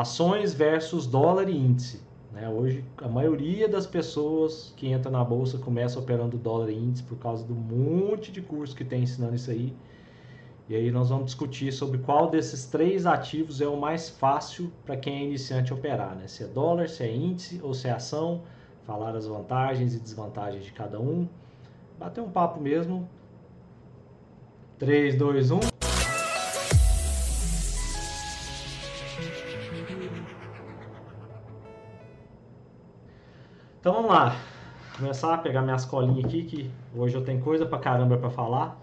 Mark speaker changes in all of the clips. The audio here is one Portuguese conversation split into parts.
Speaker 1: ações versus dólar e índice. Né? Hoje, a maioria das pessoas que entra na bolsa começa operando dólar e índice por causa do monte de curso que tem ensinando isso aí. E aí nós vamos discutir sobre qual desses três ativos é o mais fácil para quem é iniciante operar, né? Se é dólar, se é índice ou se é ação, falar as vantagens e desvantagens de cada um. Bater um papo mesmo. 3, 2, 1. Então vamos lá. Começar a pegar minhas colinhas aqui, que hoje eu tenho coisa pra caramba para falar.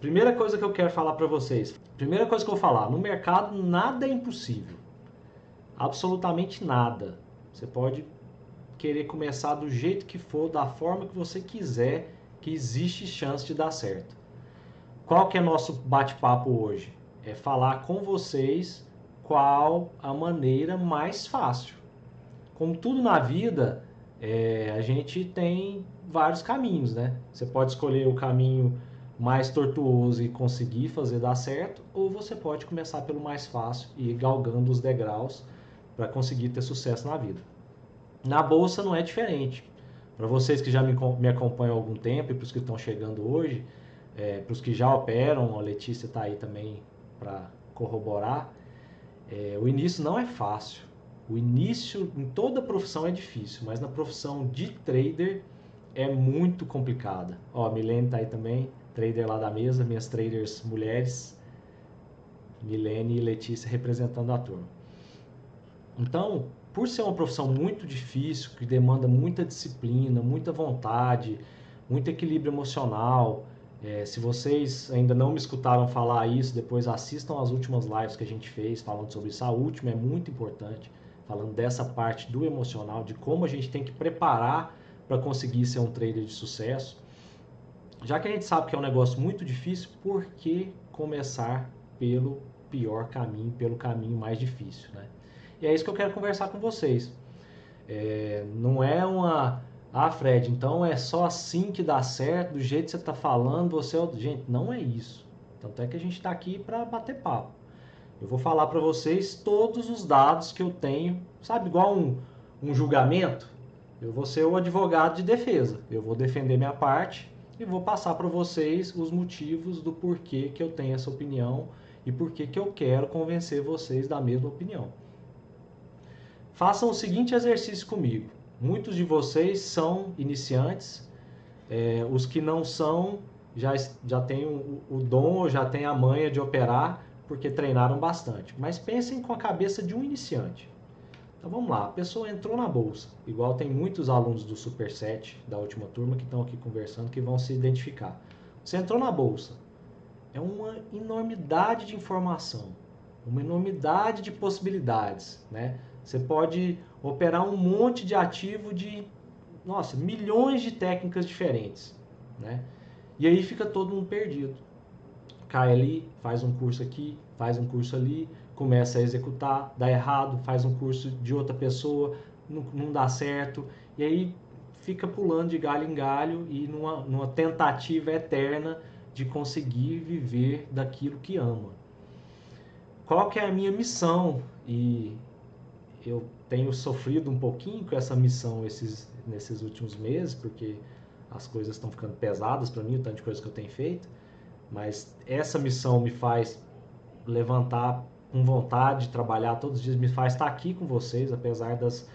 Speaker 1: Primeira coisa que eu quero falar para vocês. Primeira coisa que eu vou falar, no mercado nada é impossível. Absolutamente nada. Você pode querer começar do jeito que for, da forma que você quiser, que existe chance de dar certo. Qual que é nosso bate-papo hoje? É falar com vocês qual a maneira mais fácil. Como tudo na vida, é, a gente tem vários caminhos, né? Você pode escolher o caminho mais tortuoso e conseguir fazer dar certo, ou você pode começar pelo mais fácil e ir galgando os degraus para conseguir ter sucesso na vida. Na bolsa não é diferente. Para vocês que já me, me acompanham há algum tempo e para os que estão chegando hoje, é, para os que já operam, a Letícia está aí também para corroborar, é, o início não é fácil. O início em toda profissão é difícil, mas na profissão de trader é muito complicada. Ó, a Milene está aí também, trader lá da mesa, minhas traders mulheres, Milene e Letícia representando a turma. Então, por ser uma profissão muito difícil, que demanda muita disciplina, muita vontade, muito equilíbrio emocional, é, se vocês ainda não me escutaram falar isso, depois assistam as últimas lives que a gente fez falando sobre isso. A última é muito importante falando dessa parte do emocional, de como a gente tem que preparar para conseguir ser um trader de sucesso. Já que a gente sabe que é um negócio muito difícil, por que começar pelo pior caminho, pelo caminho mais difícil, né? E é isso que eu quero conversar com vocês. É, não é uma, ah, Fred, então é só assim que dá certo, do jeito que você está falando, você é... Gente, não é isso. Tanto é que a gente está aqui para bater papo. Eu vou falar para vocês todos os dados que eu tenho, sabe, igual um, um julgamento. Eu vou ser o advogado de defesa. Eu vou defender minha parte e vou passar para vocês os motivos do porquê que eu tenho essa opinião e porquê que eu quero convencer vocês da mesma opinião. Façam o seguinte exercício comigo. Muitos de vocês são iniciantes, é, os que não são já, já têm o, o dom, já têm a manha de operar porque treinaram bastante. Mas pensem com a cabeça de um iniciante. Então vamos lá, a pessoa entrou na bolsa, igual tem muitos alunos do Superset da última turma que estão aqui conversando que vão se identificar. Você entrou na bolsa, é uma enormidade de informação, uma enormidade de possibilidades, né? Você pode operar um monte de ativo de, nossa, milhões de técnicas diferentes, né? E aí fica todo mundo perdido cai ali, faz um curso aqui, faz um curso ali, começa a executar, dá errado, faz um curso de outra pessoa, não, não dá certo, e aí fica pulando de galho em galho e numa, numa tentativa eterna de conseguir viver daquilo que ama. Qual que é a minha missão? E eu tenho sofrido um pouquinho com essa missão esses, nesses últimos meses, porque as coisas estão ficando pesadas para mim, o tanto de coisa que eu tenho feito. Mas essa missão me faz levantar com vontade de trabalhar todos os dias, me faz estar aqui com vocês, apesar das,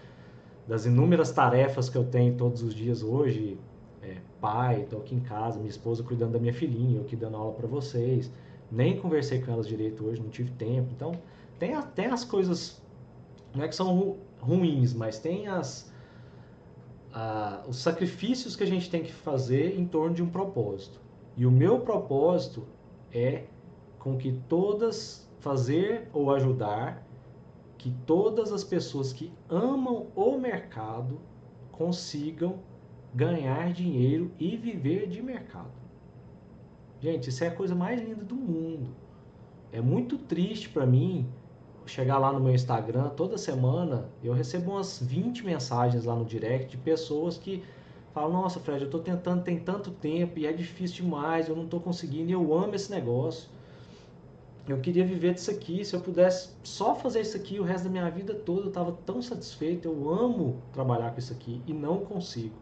Speaker 1: das inúmeras tarefas que eu tenho todos os dias hoje. É, pai, estou aqui em casa, minha esposa cuidando da minha filhinha, eu aqui dando aula para vocês. Nem conversei com elas direito hoje, não tive tempo. Então, tem, tem as coisas, não é que são ru, ruins, mas tem as, a, os sacrifícios que a gente tem que fazer em torno de um propósito. E o meu propósito é com que todas fazer ou ajudar que todas as pessoas que amam o mercado consigam ganhar dinheiro e viver de mercado. Gente, isso é a coisa mais linda do mundo. É muito triste para mim chegar lá no meu Instagram toda semana, eu recebo umas 20 mensagens lá no direct de pessoas que Fala, nossa, Fred, eu estou tentando tem tanto tempo e é difícil demais, eu não estou conseguindo eu amo esse negócio. eu queria viver disso aqui. Se eu pudesse só fazer isso aqui o resto da minha vida toda, eu estava tão satisfeito. Eu amo trabalhar com isso aqui e não consigo.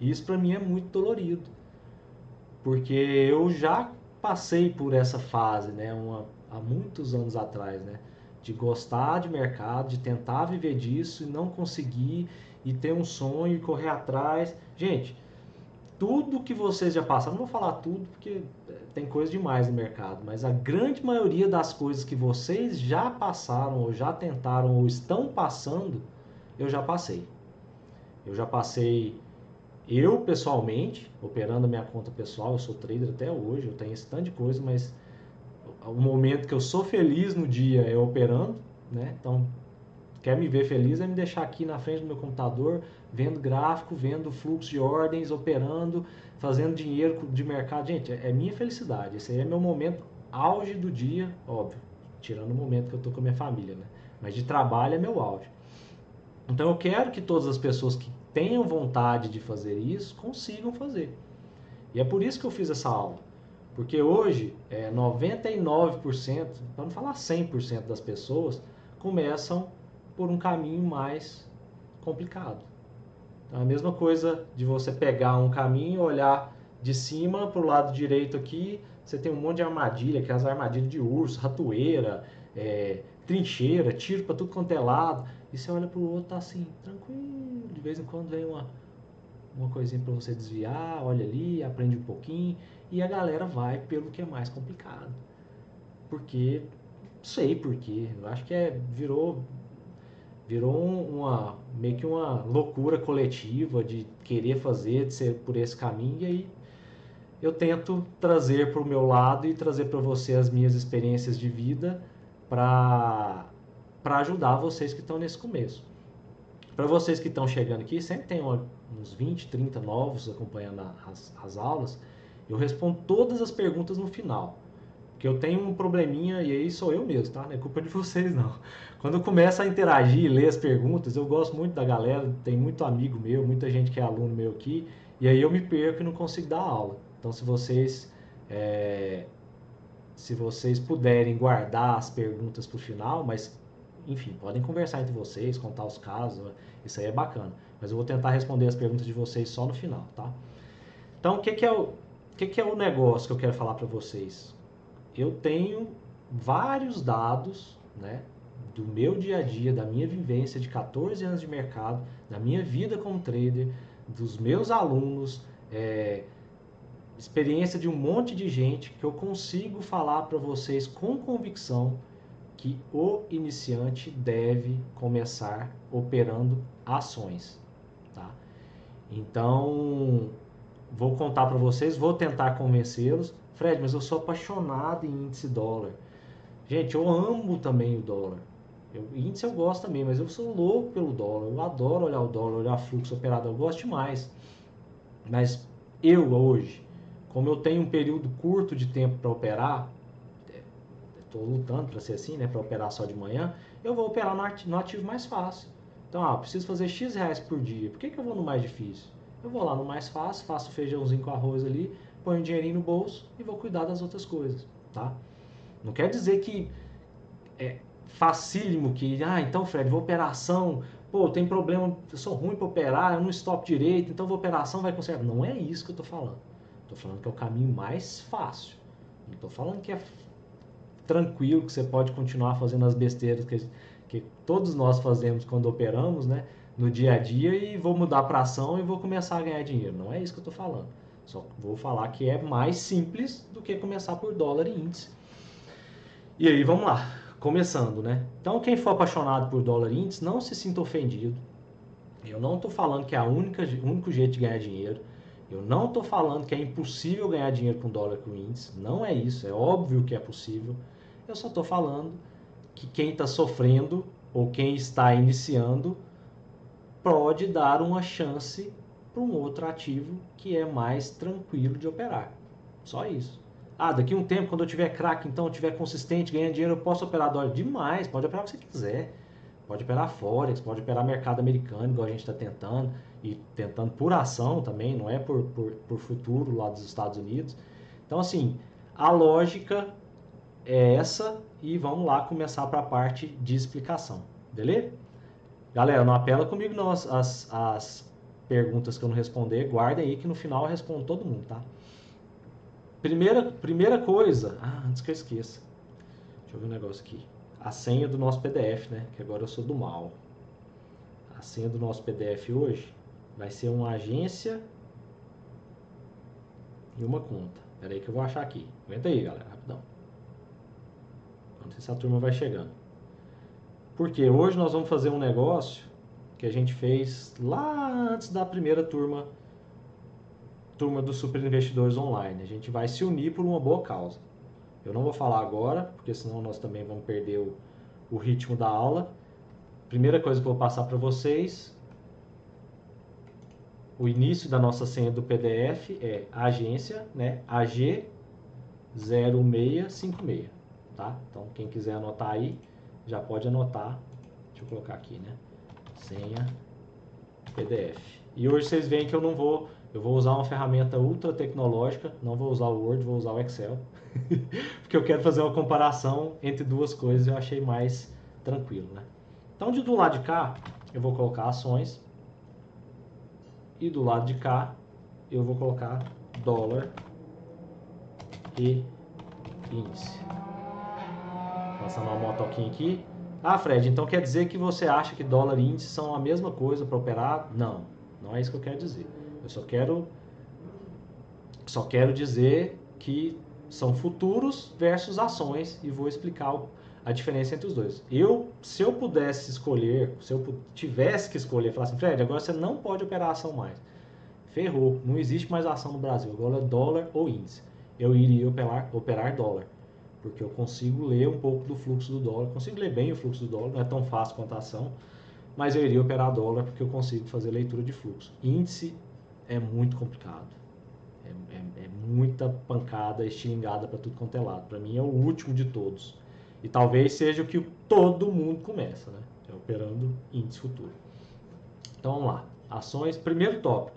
Speaker 1: E isso para mim é muito dolorido, porque eu já passei por essa fase, né, uma, há muitos anos atrás, né, de gostar de mercado, de tentar viver disso e não conseguir e ter um sonho e correr atrás. Gente, tudo que vocês já passaram, não vou falar tudo porque tem coisa demais no mercado, mas a grande maioria das coisas que vocês já passaram, ou já tentaram, ou estão passando, eu já passei. Eu já passei, eu pessoalmente, operando a minha conta pessoal, eu sou trader até hoje, eu tenho esse tanto de coisa, mas o momento que eu sou feliz no dia é operando, né? Então, quer me ver feliz é me deixar aqui na frente do meu computador, vendo gráfico, vendo fluxo de ordens, operando, fazendo dinheiro de mercado. Gente, é minha felicidade. Esse aí é meu momento auge do dia, óbvio, tirando o momento que eu tô com a minha família, né? Mas de trabalho é meu auge. Então eu quero que todas as pessoas que tenham vontade de fazer isso consigam fazer. E é por isso que eu fiz essa aula. Porque hoje, é, 99%, para não falar 100% das pessoas, começam por um caminho mais complicado. Então, é a mesma coisa de você pegar um caminho, olhar de cima para o lado direito aqui, você tem um monte de armadilha, que é as armadilhas de urso, ratoeira, é, trincheira, tiro para tudo quanto é lado. E você olha para o outro, tá assim, tranquilo. De vez em quando vem uma, uma coisinha para você desviar, olha ali, aprende um pouquinho. E a galera vai pelo que é mais complicado. Porque, sei porquê, eu acho que é, virou virou uma meio que uma loucura coletiva de querer fazer, de ser por esse caminho, e aí eu tento trazer para o meu lado e trazer para você as minhas experiências de vida para ajudar vocês que estão nesse começo. Para vocês que estão chegando aqui, sempre tem uns 20, 30 novos acompanhando as, as aulas, eu respondo todas as perguntas no final. Porque eu tenho um probleminha, e aí sou eu mesmo, tá? Não é culpa de vocês, não. Quando eu começo a interagir e ler as perguntas, eu gosto muito da galera, tem muito amigo meu, muita gente que é aluno meu aqui, e aí eu me perco e não consigo dar aula. Então, se vocês, é, se vocês puderem guardar as perguntas para o final, mas, enfim, podem conversar entre vocês, contar os casos, isso aí é bacana. Mas eu vou tentar responder as perguntas de vocês só no final, tá? Então, o que, que é o, o que, que é o negócio que eu quero falar para vocês? Eu tenho vários dados, né, do meu dia a dia, da minha vivência de 14 anos de mercado, da minha vida como trader, dos meus alunos, é, experiência de um monte de gente que eu consigo falar para vocês com convicção que o iniciante deve começar operando ações, tá? Então, vou contar para vocês, vou tentar convencê-los, Fred, mas eu sou apaixonado em índice dólar. Gente, eu amo também o dólar. Eu, índice eu gosto também, mas eu sou louco pelo dólar. Eu adoro olhar o dólar, olhar fluxo operado, eu gosto demais. Mas eu hoje, como eu tenho um período curto de tempo para operar, estou lutando para ser assim, né, para operar só de manhã, eu vou operar no ativo mais fácil. Então, ah, preciso fazer X reais por dia. Por que, que eu vou no mais difícil? Eu vou lá no mais fácil, faço feijãozinho com arroz ali, ponho um dinheirinho no bolso e vou cuidar das outras coisas, tá? Não quer dizer que é facílimo que, ah, então Fred, vou operação, pô, tem problema, eu sou ruim para operar, eu não stop direito, então vou operação vai consertar. Não é isso que eu tô falando. Tô falando que é o caminho mais fácil. Não tô falando que é tranquilo, que você pode continuar fazendo as besteiras que, que todos nós fazemos quando operamos, né? No dia a dia e vou mudar para ação e vou começar a ganhar dinheiro. Não é isso que eu tô falando. Só vou falar que é mais simples do que começar por dólar e índice. E aí, vamos lá. Começando, né? Então, quem for apaixonado por dólar e índice, não se sinta ofendido. Eu não estou falando que é o único jeito de ganhar dinheiro. Eu não estou falando que é impossível ganhar dinheiro com dólar com índice. Não é isso. É óbvio que é possível. Eu só estou falando que quem está sofrendo ou quem está iniciando pode dar uma chance para um outro ativo que é mais tranquilo de operar. Só isso. Ah, daqui a um tempo, quando eu tiver craque, então, eu tiver consistente, ganhando dinheiro, eu posso operar dólar demais. Pode operar o que você quiser. Pode operar Forex, pode operar mercado americano, igual a gente está tentando. E tentando por ação também, não é por, por, por futuro lá dos Estados Unidos. Então, assim, a lógica é essa e vamos lá começar para a parte de explicação, beleza? Galera, não apela comigo não as, as, as perguntas que eu não responder, guardem aí que no final eu respondo todo mundo, tá? Primeira, primeira coisa, ah, antes que eu esqueça, deixa eu ver um negócio aqui, a senha do nosso PDF, né? Que agora eu sou do mal. A senha do nosso PDF hoje vai ser uma agência e uma conta. Espera aí que eu vou achar aqui. Aguenta aí, galera, rapidão. Não sei se a turma vai chegando. Porque hoje nós vamos fazer um negócio que a gente fez lá antes da primeira turma turma dos super investidores online. A gente vai se unir por uma boa causa. Eu não vou falar agora, porque senão nós também vamos perder o, o ritmo da aula. Primeira coisa que eu vou passar para vocês o início da nossa senha do PDF é agência, né? AG0656, tá? Então, quem quiser anotar aí, já pode anotar. Deixa eu colocar aqui, né? Senha PDF. E hoje vocês veem que eu não vou, eu vou usar uma ferramenta ultra tecnológica, não vou usar o Word, vou usar o Excel, porque eu quero fazer uma comparação entre duas coisas eu achei mais tranquilo, né? Então, de do lado de cá, eu vou colocar ações, e do lado de cá, eu vou colocar dólar e índice. Passando uma motoquinha aqui. Ah, Fred, então quer dizer que você acha que dólar e índice são a mesma coisa para operar? Não, não é isso que eu quero dizer. Eu só quero só quero dizer que são futuros versus ações e vou explicar a diferença entre os dois. Eu, se eu pudesse escolher, se eu tivesse que escolher, falar assim, Fred, agora você não pode operar ação mais. Ferrou, não existe mais ação no Brasil, agora é dólar ou índice. Eu iria operar, operar dólar, porque eu consigo ler um pouco do fluxo do dólar, consigo ler bem o fluxo do dólar, não é tão fácil quanto a ação, mas eu iria operar dólar porque eu consigo fazer leitura de fluxo. Índice é muito complicado. É, é, é muita pancada estilingada para tudo quanto é lado. Para mim é o último de todos. E talvez seja o que todo mundo começa, né? É operando índice futuro. Então vamos lá. Ações, primeiro tópico.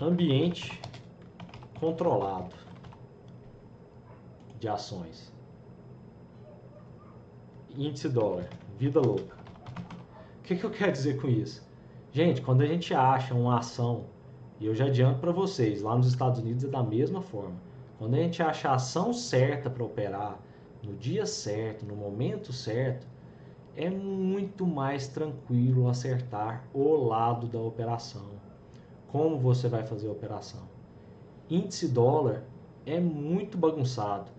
Speaker 1: Ambiente controlado de ações. Índice dólar, vida louca. O que, que eu quero dizer com isso? Gente, quando a gente acha uma ação, e eu já adianto para vocês, lá nos Estados Unidos é da mesma forma quando a gente acha a ação certa para operar, no dia certo, no momento certo, é muito mais tranquilo acertar o lado da operação. Como você vai fazer a operação? Índice dólar é muito bagunçado.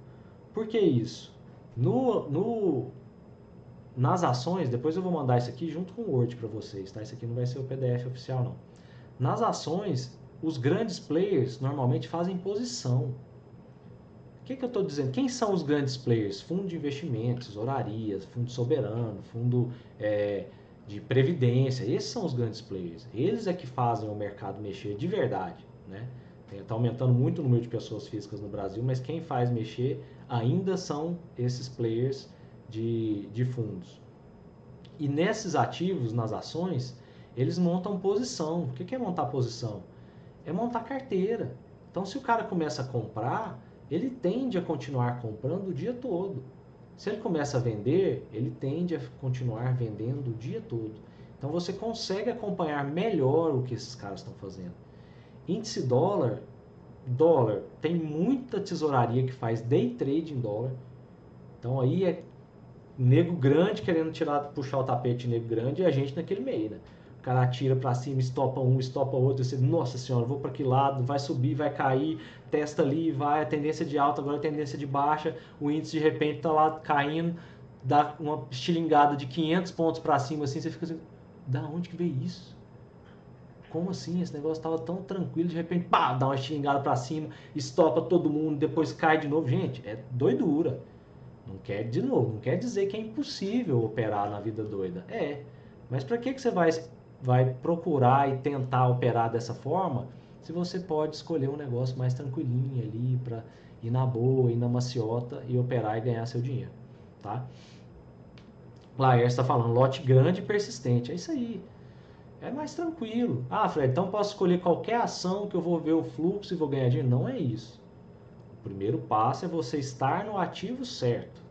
Speaker 1: Por que isso? No, no, nas ações, depois eu vou mandar isso aqui junto com o Word para vocês, tá? Isso aqui não vai ser o PDF oficial não. Nas ações, os grandes players normalmente fazem posição que, que eu estou dizendo? Quem são os grandes players? Fundo de investimentos, horarias, fundo soberano, fundo é, de previdência. Esses são os grandes players. Eles é que fazem o mercado mexer de verdade. Né? Está aumentando muito o número de pessoas físicas no Brasil, mas quem faz mexer ainda são esses players de, de fundos. E nesses ativos, nas ações, eles montam posição. O que é montar posição? É montar carteira. Então, se o cara começa a comprar, ele tende a continuar comprando o dia todo. Se ele começa a vender, ele tende a continuar vendendo o dia todo. Então você consegue acompanhar melhor o que esses caras estão fazendo. Índice dólar, dólar, tem muita tesouraria que faz day trade em dólar. Então aí é nego grande querendo tirar, puxar o tapete nego grande e a gente naquele meio, né? O cara atira para cima, estopa um, estopa outro, você, nossa senhora, vou para que lado, vai subir, vai cair, testa ali, vai, a tendência de alta, agora a tendência de baixa, o índice de repente está lá caindo, dá uma estilingada de 500 pontos para cima, assim, você fica assim, da onde que veio isso? Como assim? Esse negócio estava tão tranquilo, de repente, pá, dá uma estilingada para cima, estopa todo mundo, depois cai de novo. Gente, é doidura. Não quer de novo, não quer dizer que é impossível operar na vida doida. É. Mas para que, que você vai vai procurar e tentar operar dessa forma, se você pode escolher um negócio mais tranquilinho ali para ir na boa, ir na maciota e operar e ganhar seu dinheiro, tá? Laércio está falando lote grande e persistente, é isso aí. É mais tranquilo. Ah, Fred, então posso escolher qualquer ação que eu vou ver o fluxo e vou ganhar dinheiro? Não é isso. O primeiro passo é você estar no ativo certo.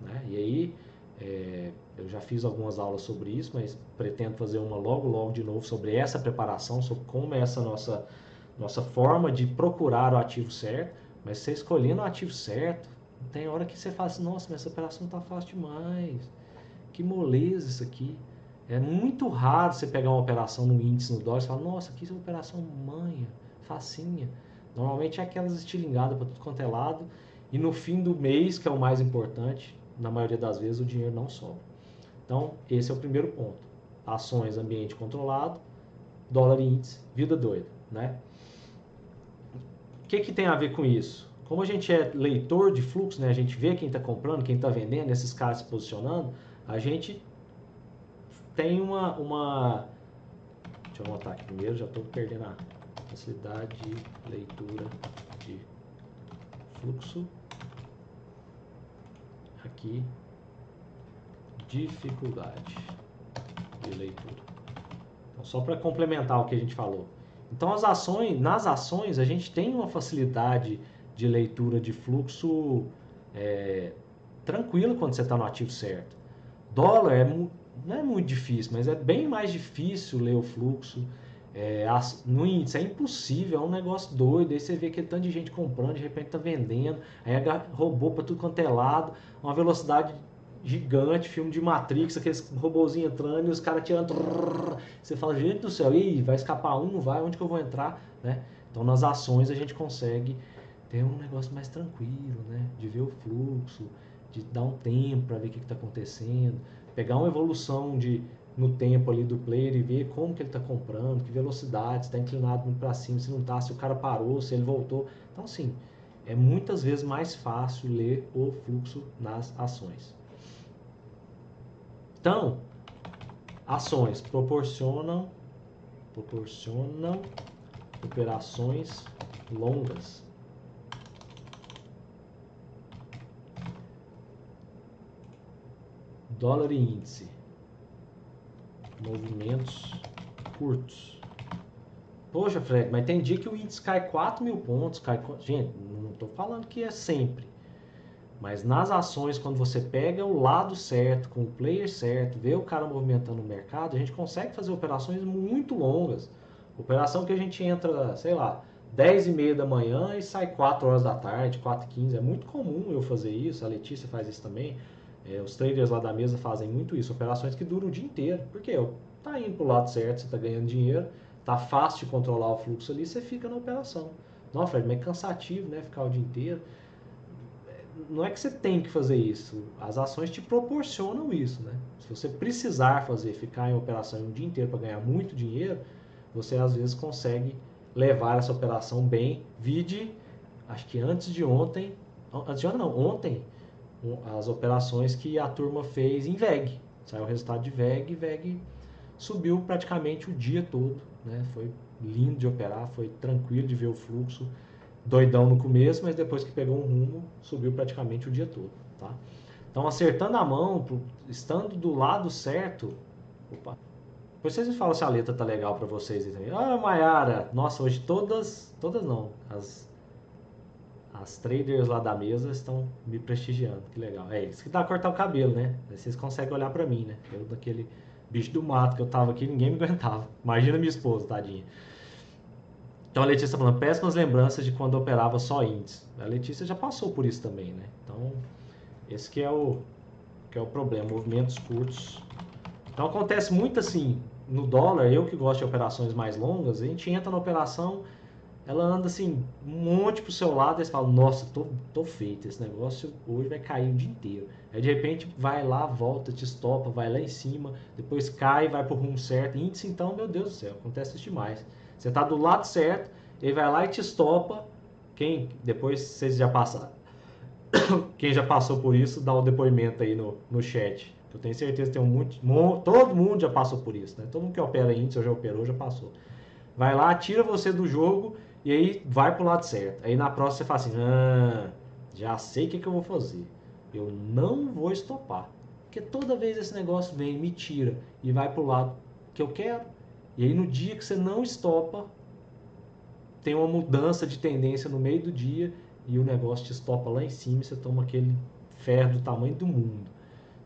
Speaker 1: Né? E aí, é, eu já fiz algumas aulas sobre isso, mas pretendo fazer uma logo, logo de novo sobre essa preparação, sobre como é essa nossa, nossa forma de procurar o ativo certo. Mas você escolhendo o ativo certo, tem hora que você fala assim, nossa, mas essa operação está fácil demais. Que moleza isso aqui. É muito raro você pegar uma operação no índice no dólar e falar, nossa, que operação manha, facinha. Normalmente é aquelas estilingadas para tudo quanto é lado. E no fim do mês, que é o mais importante, na maioria das vezes o dinheiro não sobra. Então, esse é o primeiro ponto. Ações, ambiente controlado, dólar índice, vida doida, né? O que, que tem a ver com isso? Como a gente é leitor de fluxo, né? A gente vê quem está comprando, quem está vendendo, esses caras se posicionando, a gente tem uma, uma... Deixa eu anotar aqui primeiro, já estou perdendo a facilidade de leitura de fluxo. Aqui, dificuldade de leitura. Então, só para complementar o que a gente falou. Então, as ações, nas ações, a gente tem uma facilidade de leitura de fluxo é, tranquilo quando você está no ativo certo. Dólar é, não é muito difícil, mas é bem mais difícil ler o fluxo. É, no índice é impossível, é um negócio doido. Aí você vê aquele tanto de gente comprando, de repente tá vendendo, aí roubou para tudo quanto é lado, uma velocidade gigante, filme de Matrix, aqueles robôzinhos entrando e os caras tirando. Você fala, gente do céu, e vai escapar um, não vai, onde que eu vou entrar? Né? Então nas ações a gente consegue ter um negócio mais tranquilo, né? De ver o fluxo, de dar um tempo para ver o que está acontecendo, pegar uma evolução de no tempo ali do player e ver como que ele está comprando, que velocidade, se está inclinado muito para cima, se não está, se o cara parou, se ele voltou. Então, assim, é muitas vezes mais fácil ler o fluxo nas ações. Então, ações proporcionam proporcionam operações longas. Dólar e índice. Movimentos curtos. Poxa, Fred, mas tem dia que o índice cai 4 mil pontos. Cai... Gente, não estou falando que é sempre. Mas nas ações, quando você pega o lado certo, com o player certo, vê o cara movimentando o mercado, a gente consegue fazer operações muito longas. Operação que a gente entra, sei lá, 10 e meia da manhã e sai 4 horas da tarde, 4 e 15. É muito comum eu fazer isso, a Letícia faz isso também. É, os traders lá da mesa fazem muito isso, operações que duram o dia inteiro. Porque tá indo pro lado certo, você está ganhando dinheiro, tá fácil de controlar o fluxo ali, você fica na operação. Não, Fred, mas é cansativo, né? Ficar o dia inteiro não é que você tem que fazer isso, as ações te proporcionam isso, né? Se você precisar fazer, ficar em operação um dia inteiro para ganhar muito dinheiro, você às vezes consegue levar essa operação bem. Vide, acho que antes de ontem, antes de ontem não, ontem, as operações que a turma fez em VEG. Saiu o resultado de VEG e VEG subiu praticamente o dia todo, né? Foi lindo de operar, foi tranquilo de ver o fluxo doidão no começo, mas depois que pegou um rumo, subiu praticamente o dia todo, tá? Então, acertando a mão, estando do lado certo, opa, depois vocês me falam se a letra tá legal para vocês. Ah, Mayara, nossa, hoje todas, todas não, as, as traders lá da mesa estão me prestigiando, que legal. É isso que dá a cortar o cabelo, né? Vocês conseguem olhar para mim, né? Eu daquele bicho do mato que eu tava aqui, ninguém me aguentava. Imagina minha esposa, tadinha. Então a Letícia está falando, péssimas lembranças de quando operava só índice. A Letícia já passou por isso também, né? Então, esse que é o, que é o problema, movimentos curtos. Então acontece muito assim, no dólar, eu que gosto de operações mais longas, a gente entra na operação, ela anda assim, um monte pro seu lado, e você fala, nossa, tô, tô feito, esse negócio hoje vai cair o dia inteiro. Aí de repente vai lá, volta, te estopa, vai lá em cima, depois cai, vai pro rumo certo. Índice então, meu Deus do céu, acontece isso demais. Você está do lado certo, ele vai lá e te estopa. Quem depois vocês já passaram, quem já passou por isso, dá o um depoimento aí no, no chat. Eu tenho certeza que tem um monte, todo mundo já passou por isso, né? Todo mundo que opera índice ou já operou já passou. Vai lá, tira você do jogo e aí vai pro lado certo. Aí na próxima você fala assim: ah, já sei o que, que eu vou fazer. Eu não vou estopar. Porque toda vez esse negócio vem, me tira e vai pro lado que eu quero. E aí no dia que você não estopa, tem uma mudança de tendência no meio do dia e o negócio te estopa lá em cima e você toma aquele ferro do tamanho do mundo.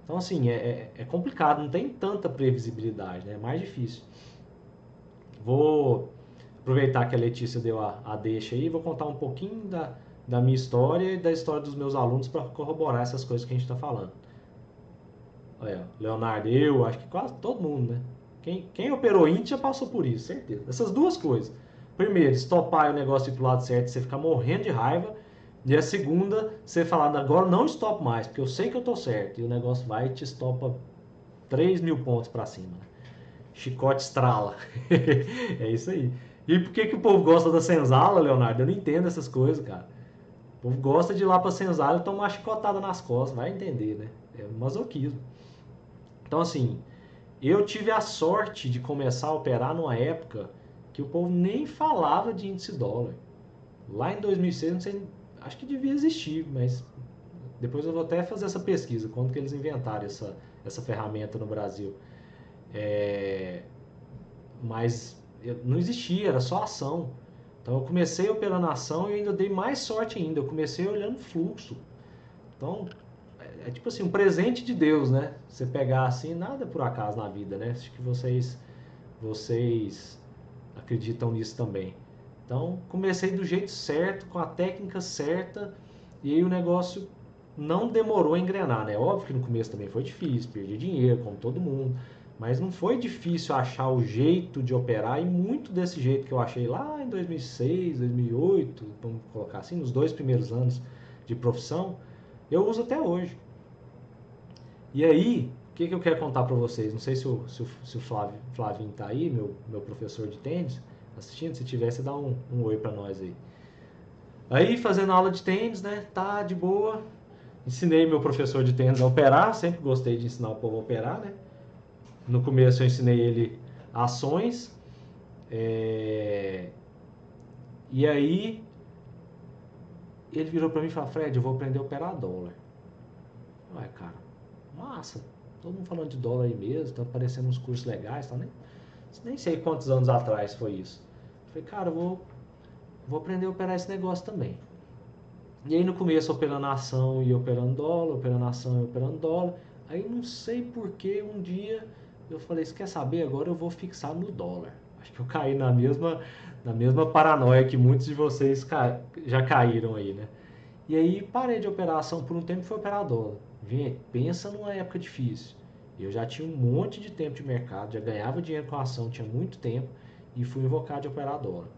Speaker 1: Então, assim, é, é, é complicado, não tem tanta previsibilidade, né? É mais difícil. Vou aproveitar que a Letícia deu a, a deixa aí, vou contar um pouquinho da, da minha história e da história dos meus alunos para corroborar essas coisas que a gente está falando. Olha, Leonardo, eu acho que quase todo mundo, né? Quem, quem operou índio já passou por isso, certeza. Essas duas coisas. Primeiro, estopar o negócio ir pro lado certo, você ficar morrendo de raiva. E a segunda, você falar, agora não estopo mais, porque eu sei que eu tô certo. E o negócio vai e te estopa 3 mil pontos para cima. Né? Chicote estrala. é isso aí. E por que, que o povo gosta da senzala, Leonardo? Eu não entendo essas coisas, cara. O povo gosta de ir lá pra senzala e tomar chicotada nas costas. Vai entender, né? É masoquismo. Então, assim, eu tive a sorte de começar a operar numa época que o povo nem falava de índice dólar. Lá em 2006, não sei, acho que devia existir, mas depois eu vou até fazer essa pesquisa, quando que eles inventaram essa, essa ferramenta no Brasil. É, mas não existia, era só ação. Então eu comecei operando ação e ainda dei mais sorte ainda, eu comecei olhando fluxo. Então, é tipo assim, um presente de Deus, né? Você pegar assim, nada é por acaso na vida, né? Acho que vocês vocês acreditam nisso também. Então, comecei do jeito certo, com a técnica certa, e aí o negócio não demorou a engrenar, né? Óbvio que no começo também foi difícil, perdi dinheiro, como todo mundo, mas não foi difícil achar o jeito de operar, e muito desse jeito que eu achei lá em 2006, 2008, vamos colocar assim, nos dois primeiros anos de profissão, eu uso até hoje. E aí, o que, que eu quero contar para vocês? Não sei se o, se o, se o Flávio, Flavinho tá aí, meu, meu professor de tênis, assistindo. Se tivesse, dá um, um oi para nós aí. Aí, fazendo aula de tênis, né? Tá de boa. Ensinei meu professor de tênis a operar. Sempre gostei de ensinar o povo a operar, né? No começo eu ensinei ele ações. É... E aí, ele virou para mim e falou: Fred, eu vou aprender a operar dólar. Ué, cara, massa. Todo mundo falando de dólar aí mesmo, tá aparecendo uns cursos legais, tá? Nem, nem sei quantos anos atrás foi isso. falei, cara, eu vou, vou aprender a operar esse negócio também. E aí no começo operando ação e operando dólar, operando ação e operando dólar. Aí não sei por que um dia eu falei, você quer saber? Agora eu vou fixar no dólar. Acho que eu caí na mesma, na mesma paranoia que muitos de vocês já caíram aí, né? E aí parei de operar ação por um tempo e fui operar dólar. Vê, pensa numa época difícil. Eu já tinha um monte de tempo de mercado, já ganhava dinheiro com a ação, tinha muito tempo e fui invocar de operadora.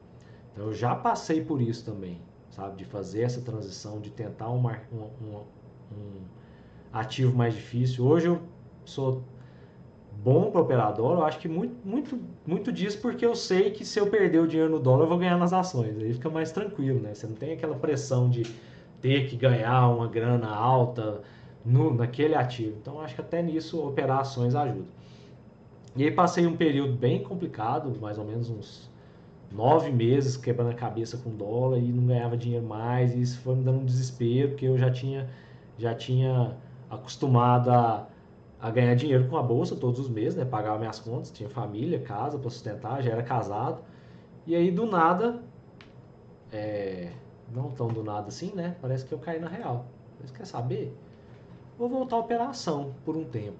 Speaker 1: Então eu já passei por isso também, sabe? De fazer essa transição, de tentar um, um, um ativo mais difícil. Hoje eu sou bom para operador, eu acho que muito, muito, muito disso porque eu sei que se eu perder o dinheiro no dólar, eu vou ganhar nas ações. Aí fica mais tranquilo, né? Você não tem aquela pressão de ter que ganhar uma grana alta no, naquele ativo. Então acho que até nisso operações ajuda. E aí passei um período bem complicado, mais ou menos uns nove meses quebrando a cabeça com dólar e não ganhava dinheiro mais. E isso foi me dando um desespero, porque eu já tinha, já tinha acostumado a, a ganhar dinheiro com a bolsa todos os meses, né? Pagava minhas contas, tinha família, casa para sustentar, já era casado. E aí do nada, é, não tão do nada assim, né? Parece que eu caí na real. Você quer saber? vou voltar a operar ação por um tempo.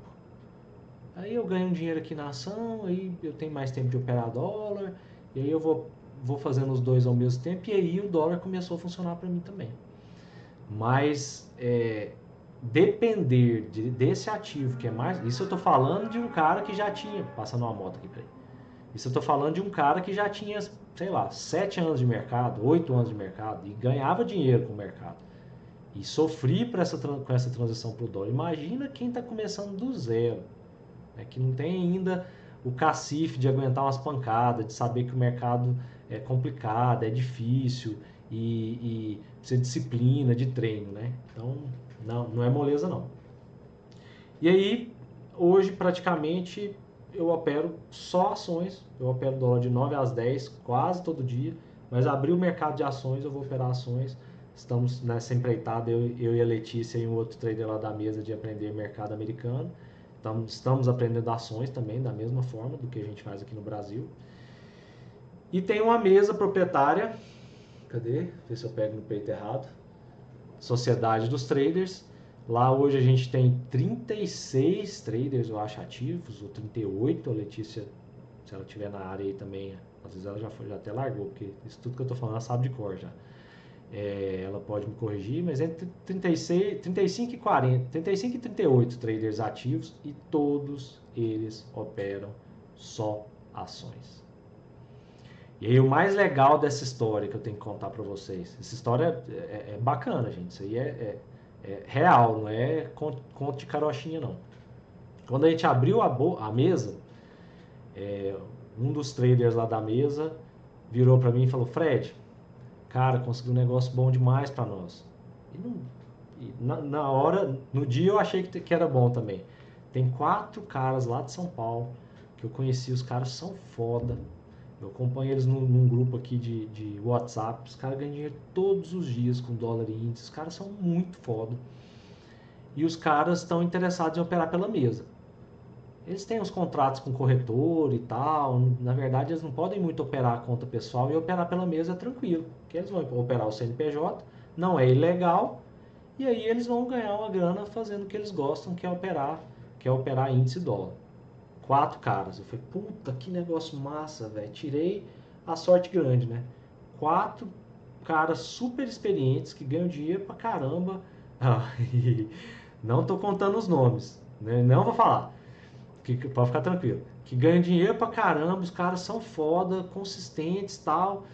Speaker 1: Aí eu ganho dinheiro aqui na ação, aí eu tenho mais tempo de operar dólar, e aí eu vou, vou fazendo os dois ao mesmo tempo, e aí o dólar começou a funcionar para mim também. Mas é, depender de, desse ativo que é mais. Isso eu estou falando de um cara que já tinha. Passando uma moto aqui ele. Isso eu estou falando de um cara que já tinha, sei lá, sete anos de mercado, oito anos de mercado, e ganhava dinheiro com o mercado e sofri essa, com essa transição para o dólar. Imagina quem está começando do zero, né, que não tem ainda o cacife de aguentar umas pancadas, de saber que o mercado é complicado, é difícil e, e precisa de disciplina, de treino, né? Então, não, não é moleza não. E aí, hoje praticamente eu opero só ações, eu opero dólar de 9 às 10 quase todo dia, mas abrir o mercado de ações, eu vou operar ações Estamos nessa empreitada, eu, eu e a Letícia e um outro trader lá da mesa de aprender mercado americano. Estamos, estamos aprendendo ações também, da mesma forma do que a gente faz aqui no Brasil. E tem uma mesa proprietária. Cadê? Ver se eu pego no peito errado. Sociedade dos Traders. Lá hoje a gente tem 36 traders, eu acho, ativos, ou 38. A Letícia, se ela estiver na área aí também, às vezes ela já, foi, já até largou, porque isso tudo que eu estou falando ela sabe de cor já. É, ela pode me corrigir, mas entre 36, 35 e 40, 35 e 38 traders ativos e todos eles operam só ações. E aí o mais legal dessa história que eu tenho que contar para vocês, essa história é, é, é, bacana, gente, isso aí é, é, é real, não é conto de carochinha não. Quando a gente abriu a, a mesa, é, um dos traders lá da mesa virou para mim e falou, Fred, cara, conseguiu um negócio bom demais para nós. E, não, e na, na, hora, no dia eu achei que, que era bom também. Tem quatro caras lá de São Paulo que eu conheci, os caras são foda. Eu acompanho eles num, num grupo aqui de, de WhatsApp. Os caras ganham dinheiro todos os dias com dólar e índice. Os caras são muito foda. E os caras estão interessados em operar pela mesa. Eles têm os contratos com corretor e tal. Na verdade, eles não podem muito operar a conta pessoal e operar pela mesa é tranquilo. Porque eles vão operar o CNPJ, não é ilegal. E aí eles vão ganhar uma grana fazendo o que eles gostam, que é operar, que é operar índice dólar. Quatro caras. Eu falei, puta, que negócio massa, velho. Tirei a sorte grande, né? Quatro caras super experientes que ganham dinheiro pra caramba. não tô contando os nomes, né? Não vou falar. Que, que, pode ficar tranquilo. Que ganham dinheiro pra caramba, os caras são foda, consistentes tal.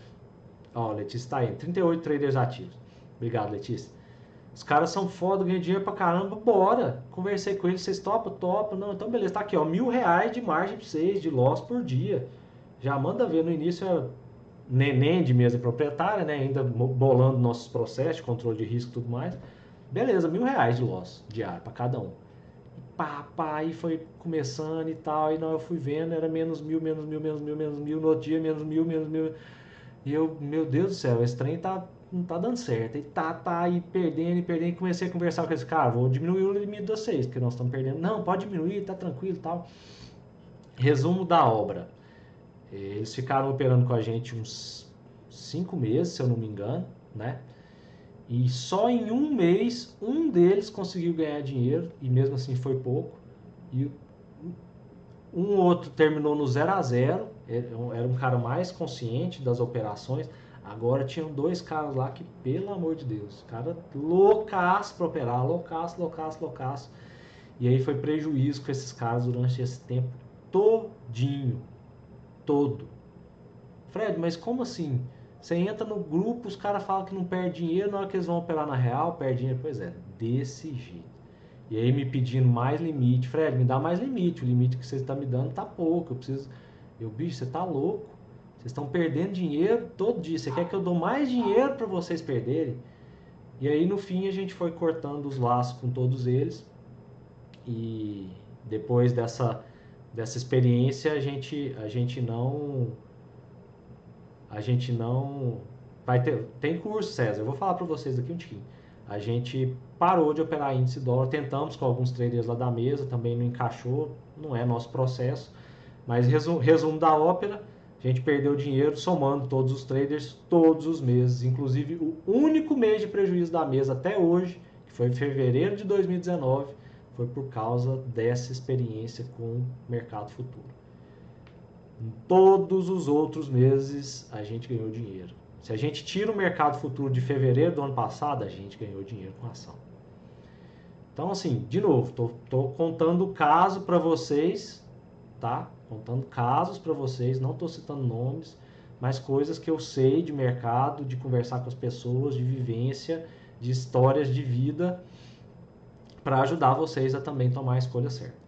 Speaker 1: Ó, Letícia tá aí, 38 traders ativos. Obrigado, Letícia. Os caras são foda, ganham dinheiro pra caramba, bora. Conversei com eles, vocês topam? Topam. Não, então beleza, tá aqui, ó, mil reais de margem pra vocês, de loss por dia. Já manda ver, no início é neném de mesa proprietária, né, ainda bolando nossos processos controle de risco e tudo mais. Beleza, mil reais de loss diário para cada um. E pá, pá, aí foi começando e tal, aí não, eu fui vendo, era menos mil, menos mil, menos mil, menos mil, no outro dia menos mil, menos mil. E eu, meu Deus do céu, esse trem tá não tá dando certo. E tá, tá aí perdendo e perdendo. E comecei a conversar com esse cara, vou diminuir o limite de vocês, porque nós estamos perdendo. Não, pode diminuir, tá tranquilo e tal. Resumo da obra. Eles ficaram operando com a gente uns cinco meses, se eu não me engano, né? E só em um mês, um deles conseguiu ganhar dinheiro, e mesmo assim foi pouco. E um outro terminou no zero a zero, era um cara mais consciente das operações. Agora tinham dois caras lá que, pelo amor de Deus, cara loucaço para operar, loucaço, loucaço, loucaço. E aí foi prejuízo com esses caras durante esse tempo todinho. Todo. Fred, mas como assim? Você entra no grupo, os caras falam que não perde dinheiro, na hora que eles vão operar na real, perde dinheiro. Pois é, desse jeito. E aí me pedindo mais limite. Fred, me dá mais limite. O limite que você está me dando tá pouco. Eu preciso. Eu, bicho, você tá louco. Vocês estão perdendo dinheiro todo dia. Você quer que eu dou mais dinheiro para vocês perderem? E aí no fim a gente foi cortando os laços com todos eles. E depois dessa dessa experiência a gente a gente não a gente não vai ter tem curso César. Eu vou falar para vocês daqui um tiquinho. A gente parou de operar índice dólar, tentamos com alguns traders lá da mesa, também não encaixou, não é nosso processo. Mas resumo, resumo da ópera, a gente perdeu dinheiro somando todos os traders todos os meses, inclusive o único mês de prejuízo da mesa até hoje, que foi em fevereiro de 2019, foi por causa dessa experiência com o mercado futuro. Em todos os outros meses a gente ganhou dinheiro. Se a gente tira o mercado futuro de fevereiro do ano passado, a gente ganhou dinheiro com a ação. Então, assim, de novo, estou contando o caso para vocês, tá? Contando casos para vocês, não estou citando nomes, mas coisas que eu sei de mercado, de conversar com as pessoas, de vivência, de histórias de vida, para ajudar vocês a também tomar a escolha certa.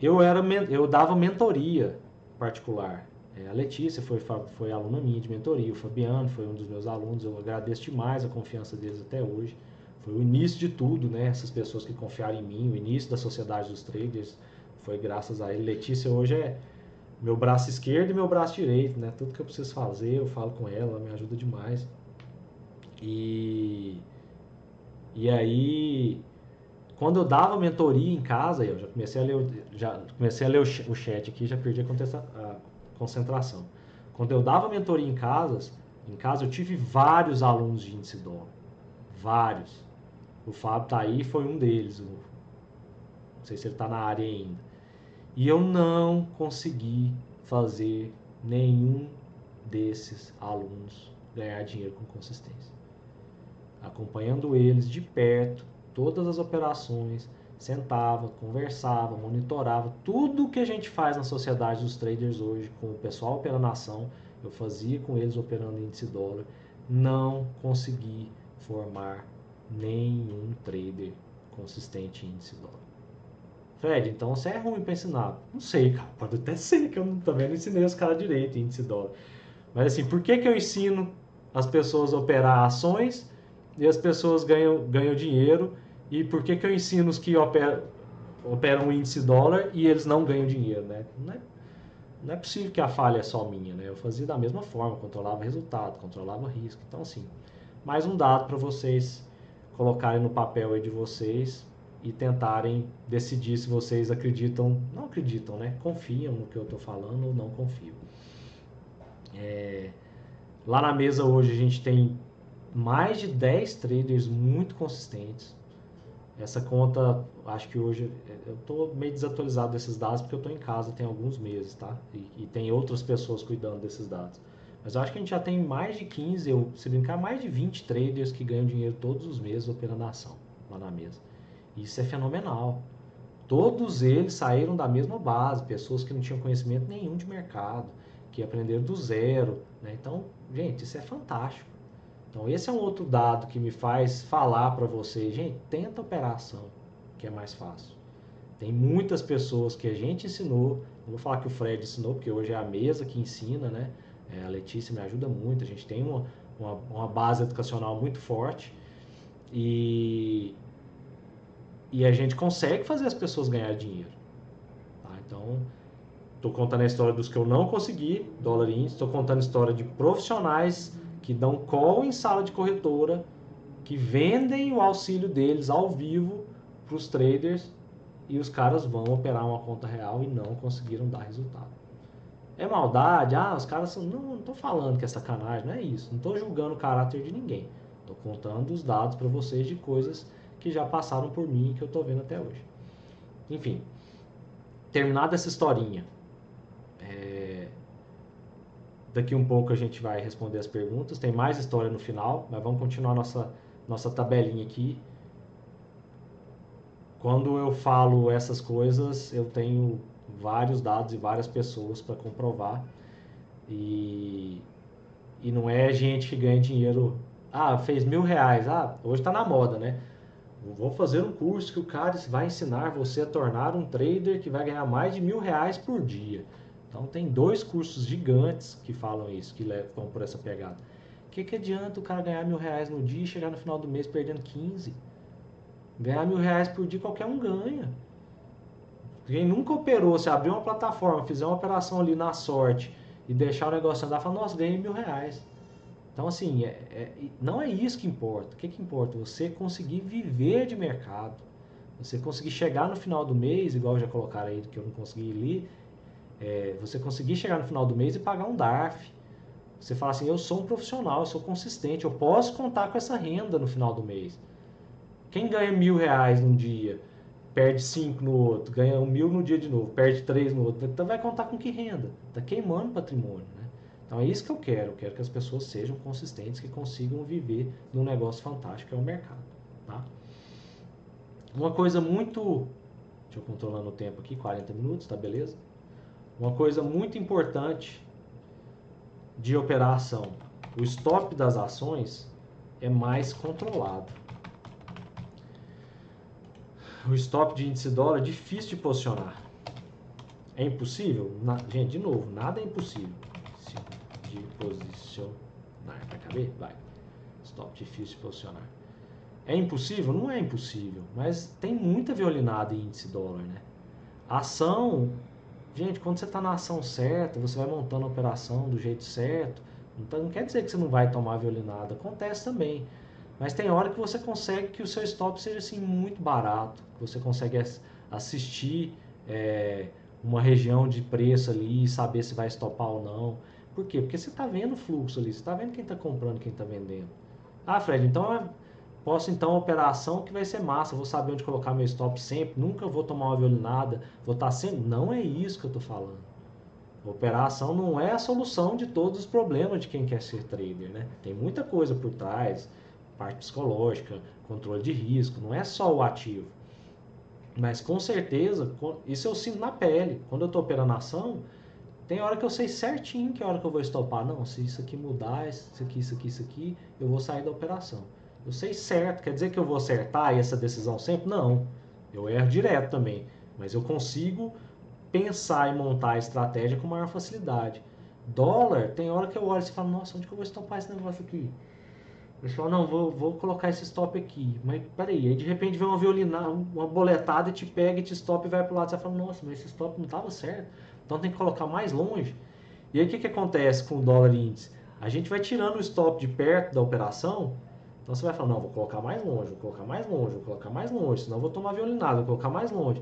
Speaker 1: Eu era eu dava mentoria particular. É, a Letícia foi, foi aluna minha de mentoria, o Fabiano foi um dos meus alunos, eu agradeço demais a confiança deles até hoje. Foi o início de tudo, né? Essas pessoas que confiaram em mim, o início da sociedade dos traders, foi graças a ele. Letícia hoje é meu braço esquerdo e meu braço direito, né? Tudo que eu preciso fazer, eu falo com ela, ela me ajuda demais. E e aí quando eu dava mentoria em casa, eu já comecei a ler, já comecei a ler o chat aqui, já perdi a concentração. Quando eu dava mentoria em casas, em casa eu tive vários alunos de índice dólar. Vários. O Fábio tá aí, foi um deles. Não sei se ele tá na área ainda. E eu não consegui fazer nenhum desses alunos ganhar dinheiro com consistência. Acompanhando eles de perto, todas as operações, sentava, conversava, monitorava tudo que a gente faz na sociedade dos traders hoje com o pessoal operando ação, eu fazia com eles operando índice dólar, não consegui formar nenhum trader consistente em índice dólar. Fred, então você é ruim para ensinar. Não sei, cara. Pode até ser que eu também não ensinei os caras direito índice dólar. Mas assim, por que, que eu ensino as pessoas a operar ações e as pessoas ganham, ganham dinheiro e por que, que eu ensino os que operam, operam índice dólar e eles não ganham dinheiro, né? Não é, não é possível que a falha é só minha, né? Eu fazia da mesma forma, controlava resultado, controlava risco. Então, assim, mais um dado para vocês colocarem no papel aí de vocês e tentarem decidir se vocês acreditam, não acreditam, né? Confiam no que eu estou falando ou não confiam. É, lá na mesa hoje a gente tem mais de 10 traders muito consistentes essa conta, acho que hoje, eu estou meio desatualizado desses dados porque eu estou em casa tem alguns meses, tá? E, e, tem outras pessoas cuidando desses dados. Mas eu acho que a gente já tem mais de 15, eu, se brincar, mais de 20 traders que ganham dinheiro todos os meses operando a ação lá na mesa. Isso é fenomenal. Todos eles saíram da mesma base, pessoas que não tinham conhecimento nenhum de mercado, que aprenderam do zero. Né? Então, gente, isso é fantástico. Então, esse é um outro dado que me faz falar para vocês, gente, tenta operação, que é mais fácil. Tem muitas pessoas que a gente ensinou, não vou falar que o Fred ensinou, porque hoje é a mesa que ensina, né? É, a Letícia me ajuda muito, a gente tem uma, uma, uma base educacional muito forte e, e a gente consegue fazer as pessoas ganhar dinheiro. Tá? Então, estou contando a história dos que eu não consegui, dólar índice, estou contando a história de profissionais que dão call em sala de corretora, que vendem o auxílio deles ao vivo para os traders e os caras vão operar uma conta real e não conseguiram dar resultado. É maldade? Ah, os caras são. Não, não estou falando que é sacanagem, não é isso. Não estou julgando o caráter de ninguém. Estou contando os dados para vocês de coisas que já passaram por mim e que eu estou vendo até hoje. Enfim, terminada essa historinha, é, Daqui um pouco a gente vai responder as perguntas. Tem mais história no final, mas vamos continuar nossa, nossa tabelinha aqui. Quando eu falo essas coisas, eu tenho vários dados e várias pessoas para comprovar. E, e não é gente que ganha dinheiro. Ah, fez mil reais. Ah, hoje está na moda, né? Vou fazer um curso que o cara vai ensinar você a tornar um trader que vai ganhar mais de mil reais por dia. Então tem dois cursos gigantes que falam isso, que levam por essa pegada. O que, que adianta o cara ganhar mil reais no dia e chegar no final do mês perdendo 15? Ganhar mil reais por dia qualquer um ganha. Quem nunca operou, se abrir uma plataforma, fizer uma operação ali na sorte e deixar o negócio andar, fala, nossa, ganhei mil reais. Então, assim, é, é, não é isso que importa. O que, que importa? Você conseguir viver de mercado. Você conseguir chegar no final do mês, igual já colocaram aí que eu não consegui ler, é, você conseguir chegar no final do mês e pagar um DARF. Você fala assim, eu sou um profissional, eu sou consistente, eu posso contar com essa renda no final do mês. Quem ganha mil reais num dia, perde cinco no outro, ganha um mil no dia de novo, perde três no outro, então vai contar com que renda? Está queimando patrimônio. Né? Então é isso que eu quero, eu quero que as pessoas sejam consistentes, que consigam viver num negócio fantástico que é o mercado. Tá? Uma coisa muito... Deixa eu controlando o tempo aqui, 40 minutos, tá beleza? Uma coisa muito importante de operação, o stop das ações é mais controlado. O stop de índice dólar é difícil de posicionar. É impossível? Na, gente, de novo, nada é impossível de posicionar. Vai caber? Vai. Stop difícil de posicionar. É impossível? Não é impossível, mas tem muita violinada em índice dólar, né? Ação Gente, quando você está na ação certa, você vai montando a operação do jeito certo, então não quer dizer que você não vai tomar violinada, acontece também. Mas tem hora que você consegue que o seu stop seja assim muito barato, você consegue assistir é, uma região de preço ali e saber se vai stopar ou não. Por quê? Porque você está vendo o fluxo ali, você está vendo quem está comprando, quem está vendendo. Ah, Fred, então posso então operar ação que vai ser massa, vou saber onde colocar meu stop sempre, nunca vou tomar uma violinada, vou estar sempre. Não é isso que eu estou falando. Operar ação não é a solução de todos os problemas de quem quer ser trader, né? Tem muita coisa por trás, parte psicológica, controle de risco, não é só o ativo. Mas com certeza, isso eu sinto na pele. Quando eu estou operando ação, tem hora que eu sei certinho que é hora que eu vou estopar. Não, se isso aqui mudar, isso aqui, isso aqui, isso aqui, eu vou sair da operação. Eu sei certo, quer dizer que eu vou acertar essa decisão sempre? Não. Eu erro direto também. Mas eu consigo pensar e montar a estratégia com maior facilidade. Dólar, tem hora que eu olho e falo, nossa, onde que eu vou estopar esse negócio aqui? Eu falo, não, vou, vou colocar esse stop aqui. Mas peraí, aí de repente vem uma violina, uma boletada e te pega e te stop e vai pro lado. Você fala, nossa, mas esse stop não estava certo. Então tem que colocar mais longe. E aí o que, que acontece com o dólar índice? A gente vai tirando o stop de perto da operação então você vai falar, não, vou colocar mais longe, vou colocar mais longe, vou colocar mais longe, senão vou tomar violinada, vou colocar mais longe.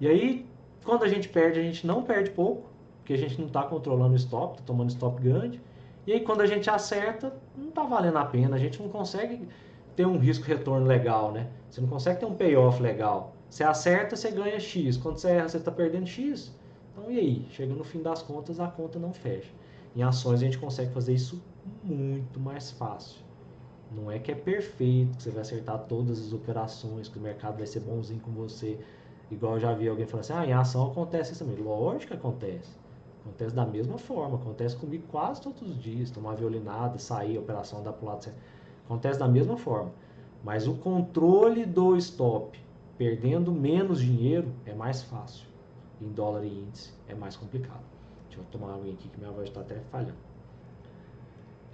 Speaker 1: E aí, quando a gente perde, a gente não perde pouco, porque a gente não está controlando o stop, está tomando stop grande. E aí, quando a gente acerta, não está valendo a pena, a gente não consegue ter um risco-retorno legal, né? Você não consegue ter um payoff legal. Você acerta, você ganha X. Quando você erra, você está perdendo X. Então, e aí? Chega no fim das contas, a conta não fecha. Em ações, a gente consegue fazer isso muito mais fácil. Não é que é perfeito, que você vai acertar todas as operações, que o mercado vai ser bonzinho com você. Igual eu já vi alguém falando assim, ah, em ação acontece isso também. Lógico que acontece. Acontece da mesma forma, acontece comigo quase todos os dias. Tomar violinada, sair, operação lado certo. Acontece da mesma forma. Mas o controle do stop, perdendo menos dinheiro, é mais fácil. Em dólar e índice, é mais complicado. Deixa eu tomar água aqui que minha voz está até falhando.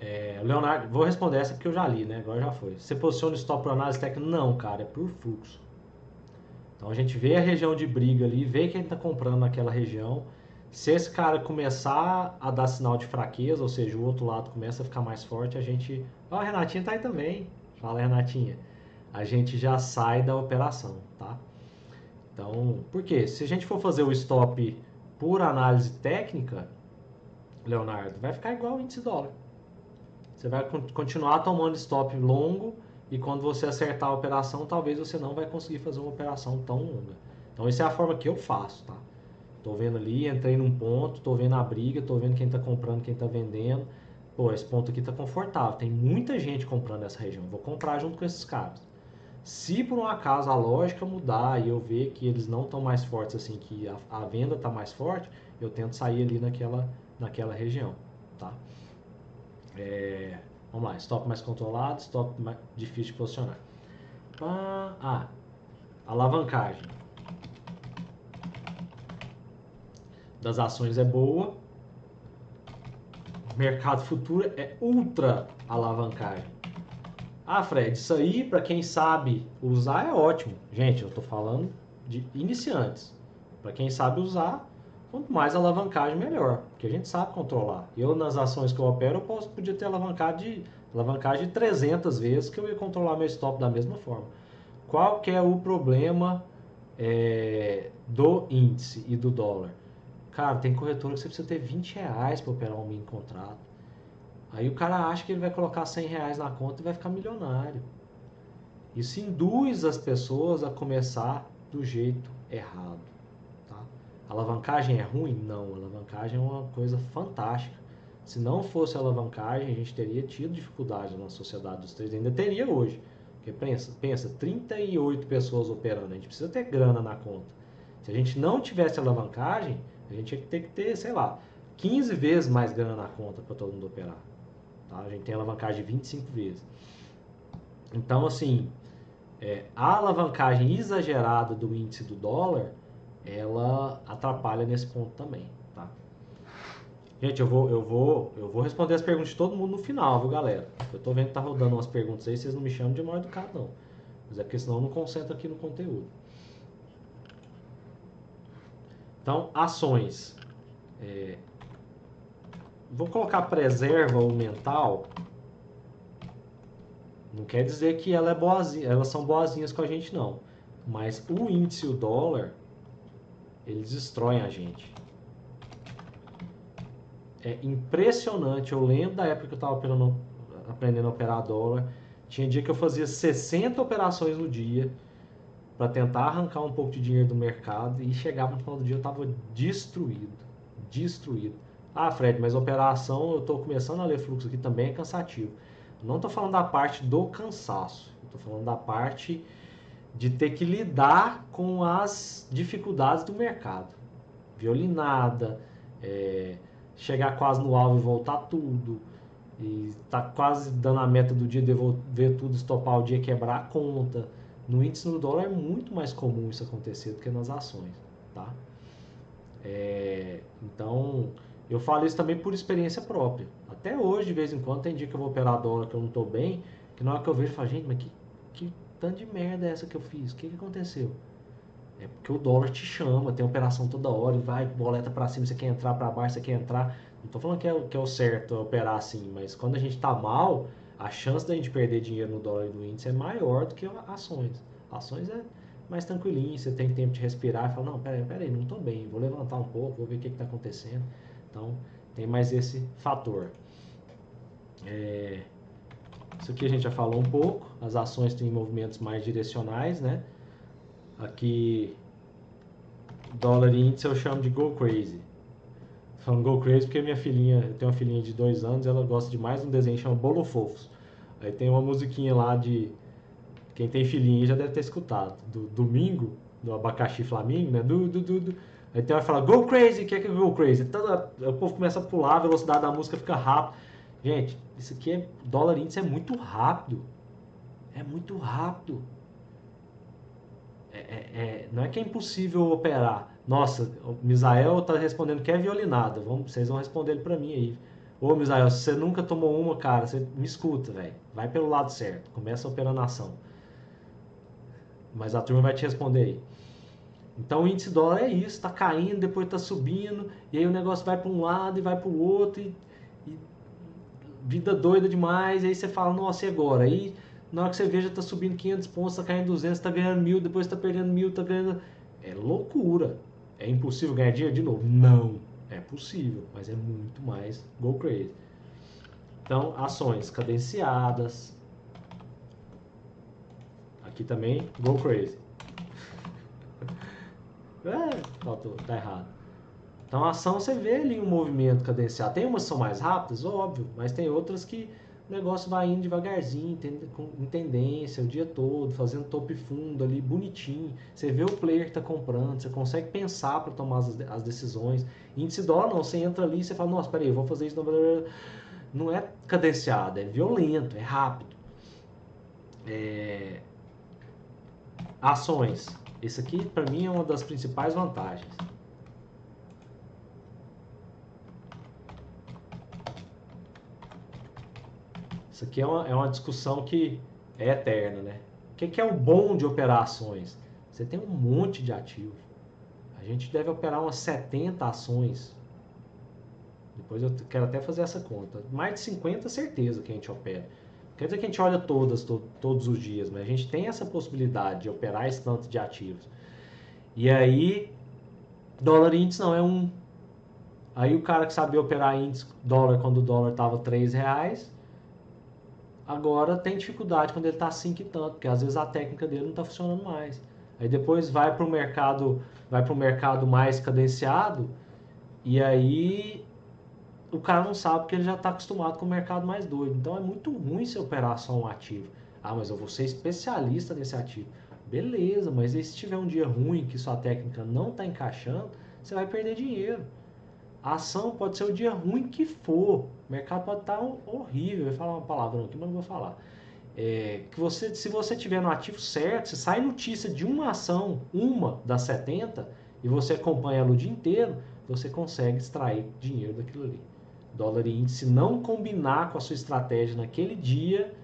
Speaker 1: É, Leonardo, vou responder essa porque eu já li, né? Agora já foi. Você posiciona o stop por análise técnica? Não, cara, é por fluxo. Então a gente vê a região de briga ali, vê quem está comprando naquela região. Se esse cara começar a dar sinal de fraqueza, ou seja, o outro lado começa a ficar mais forte, a gente. Ó, oh, a Renatinha tá aí também. Fala, Renatinha. A gente já sai da operação, tá? Então, por quê? Se a gente for fazer o stop por análise técnica, Leonardo, vai ficar igual o índice dólar. Você vai continuar tomando stop longo e quando você acertar a operação, talvez você não vai conseguir fazer uma operação tão longa. Então, essa é a forma que eu faço, tá? Tô vendo ali, entrei num ponto, tô vendo a briga, tô vendo quem tá comprando, quem tá vendendo. Pô, esse ponto aqui tá confortável. Tem muita gente comprando nessa região. Vou comprar junto com esses caras. Se por um acaso a lógica mudar e eu ver que eles não estão mais fortes assim, que a, a venda está mais forte, eu tento sair ali naquela, naquela região, tá? É, vamos lá, stop mais controlado, stop mais difícil de posicionar. Ah, alavancagem das ações é boa. Mercado futuro é ultra alavancagem. Ah, Fred, isso aí para quem sabe usar é ótimo. Gente, eu estou falando de iniciantes. Para quem sabe usar, Quanto mais alavancagem, melhor, porque a gente sabe controlar. Eu, nas ações que eu opero, eu posso, podia ter alavancagem de, alavancagem de 300 vezes que eu ia controlar meu stop da mesma forma. Qual que é o problema é, do índice e do dólar? Cara, tem corretora que você precisa ter 20 reais para operar um mini contrato. Aí o cara acha que ele vai colocar 100 reais na conta e vai ficar milionário. Isso induz as pessoas a começar do jeito errado. Alavancagem é ruim? Não, alavancagem é uma coisa fantástica. Se não fosse alavancagem, a gente teria tido dificuldade na sociedade dos três, ainda teria hoje. Porque pensa, pensa, 38 pessoas operando, a gente precisa ter grana na conta. Se a gente não tivesse alavancagem, a gente ia ter que ter, sei lá, 15 vezes mais grana na conta para todo mundo operar. Tá? A gente tem alavancagem de 25 vezes. Então, assim, é, a alavancagem exagerada do índice do dólar ela atrapalha nesse ponto também, tá? Gente, eu vou, eu vou, eu vou responder as perguntas de todo mundo no final, viu, galera? Eu tô vendo que tá rodando umas perguntas aí, vocês não me chamam de mal educado, não. Mas é porque senão eu não concentro aqui no conteúdo. Então, ações. É, vou colocar preserva ou mental. Não quer dizer que ela é boazinha, elas são boazinhas com a gente, não. Mas o índice, o dólar, eles destroem a gente. É impressionante. Eu lembro da época que eu estava aprendendo a operar dólar. Tinha dia que eu fazia 60 operações no dia para tentar arrancar um pouco de dinheiro do mercado e chegava no final do dia eu estava destruído, destruído. Ah, Fred, mas operação, eu estou começando a ler fluxo aqui também é cansativo. Não estou falando da parte do cansaço, estou falando da parte de ter que lidar com as dificuldades do mercado. Violinada, é, chegar quase no alvo e voltar tudo, e tá quase dando a meta do dia, devolver tudo, estopar o dia, quebrar a conta. No índice no dólar é muito mais comum isso acontecer do que nas ações, tá? É, então, eu falo isso também por experiência própria. Até hoje, de vez em quando, tem dia que eu vou operar dólar que eu não estou bem, que na hora que eu vejo, eu falo, gente, mas que, que tanto de merda é essa que eu fiz? O que, que aconteceu? É porque o dólar te chama, tem operação toda hora, e vai, boleta para cima, você quer entrar para baixo, você quer entrar. Não estou falando que é, que é o certo operar assim, mas quando a gente está mal, a chance da gente perder dinheiro no dólar do índice é maior do que ações. Ações é mais tranquilinho, você tem tempo de respirar e falar, não, peraí, peraí, não estou bem, vou levantar um pouco, vou ver o que está acontecendo. Então, tem mais esse fator. É, isso aqui a gente já falou um pouco, as ações têm movimentos mais direcionais, né? Aqui, dólar e índice eu chamo de go crazy. Falando go crazy porque minha filhinha, eu tenho uma filhinha de dois anos, ela gosta de mais um desenho chamado Bolo Fofos. Aí tem uma musiquinha lá de quem tem filhinha já deve ter escutado. Do domingo, do abacaxi Flamingo, né? Do, do, do, do. Aí tem que fala, go crazy, que é que é go crazy? Toda, o povo começa a pular, a velocidade da música fica rápida. Gente, isso aqui é. Dólar índice é muito rápido. É muito rápido. É, é, é, não é que é impossível operar. Nossa, o Misael tá respondendo que é violinada. Vamos, vocês vão responder ele para mim aí. Ô, Misael, se você nunca tomou uma, cara, você me escuta, velho. Vai pelo lado certo. Começa a ação. Mas a turma vai te responder aí. Então o índice dólar é isso, está caindo, depois está subindo, e aí o negócio vai para um lado e vai para o outro, e, e, vida doida demais, aí você fala, nossa, e agora? Aí na hora que você veja está subindo 500 pontos, está caindo 200, está ganhando mil, depois está perdendo mil, está ganhando... É loucura. É impossível ganhar dinheiro de novo? Não, é possível, mas é muito mais go crazy. Então, ações cadenciadas, Aqui também, go crazy. É, faltou, tá errado. Então a ação você vê ali um movimento cadenciado. Tem umas que são mais rápidas, óbvio, mas tem outras que o negócio vai indo devagarzinho, em tendência, o dia todo, fazendo topo e fundo ali, bonitinho. Você vê o player que está comprando, você consegue pensar para tomar as, as, decisões. Índice dólar não, você entra ali e você fala, nossa, peraí, eu vou fazer isso. Não é cadenciado, é violento, é rápido. É, Ações. Isso aqui, para mim, é uma das principais vantagens. Isso aqui é uma, é uma discussão que é eterna, né? O que, que é o bom de operações? Você tem um monte de ativo. A gente deve operar umas 70 ações. Depois eu quero até fazer essa conta. Mais de 50 certeza que a gente opera. Quer dizer que a gente olha todas, to, todos os dias, mas a gente tem essa possibilidade de operar esse tanto de ativos. E aí, dólar índice não é um. Aí o cara que sabia operar índice dólar quando o dólar estava 3 reais, agora tem dificuldade quando ele está 5 e tanto, porque às vezes a técnica dele não está funcionando mais. Aí depois vai para o mercado, vai para o mercado mais cadenciado, e aí o cara não sabe porque ele já está acostumado com o mercado mais doido. Então é muito ruim você operar só um ativo. Ah, mas eu vou ser especialista nesse ativo. Beleza, mas aí se tiver um dia ruim que sua técnica não está encaixando, você vai perder dinheiro. A ação pode ser o dia ruim que for. O mercado pode estar tá horrível. Eu vou falar uma palavrão aqui, mas não vou falar. É, que você, se você tiver no ativo certo, se sai notícia de uma ação, uma das 70, e você acompanha ela o dia inteiro, você consegue extrair dinheiro daquilo ali dólar e índice não combinar com a sua estratégia naquele dia,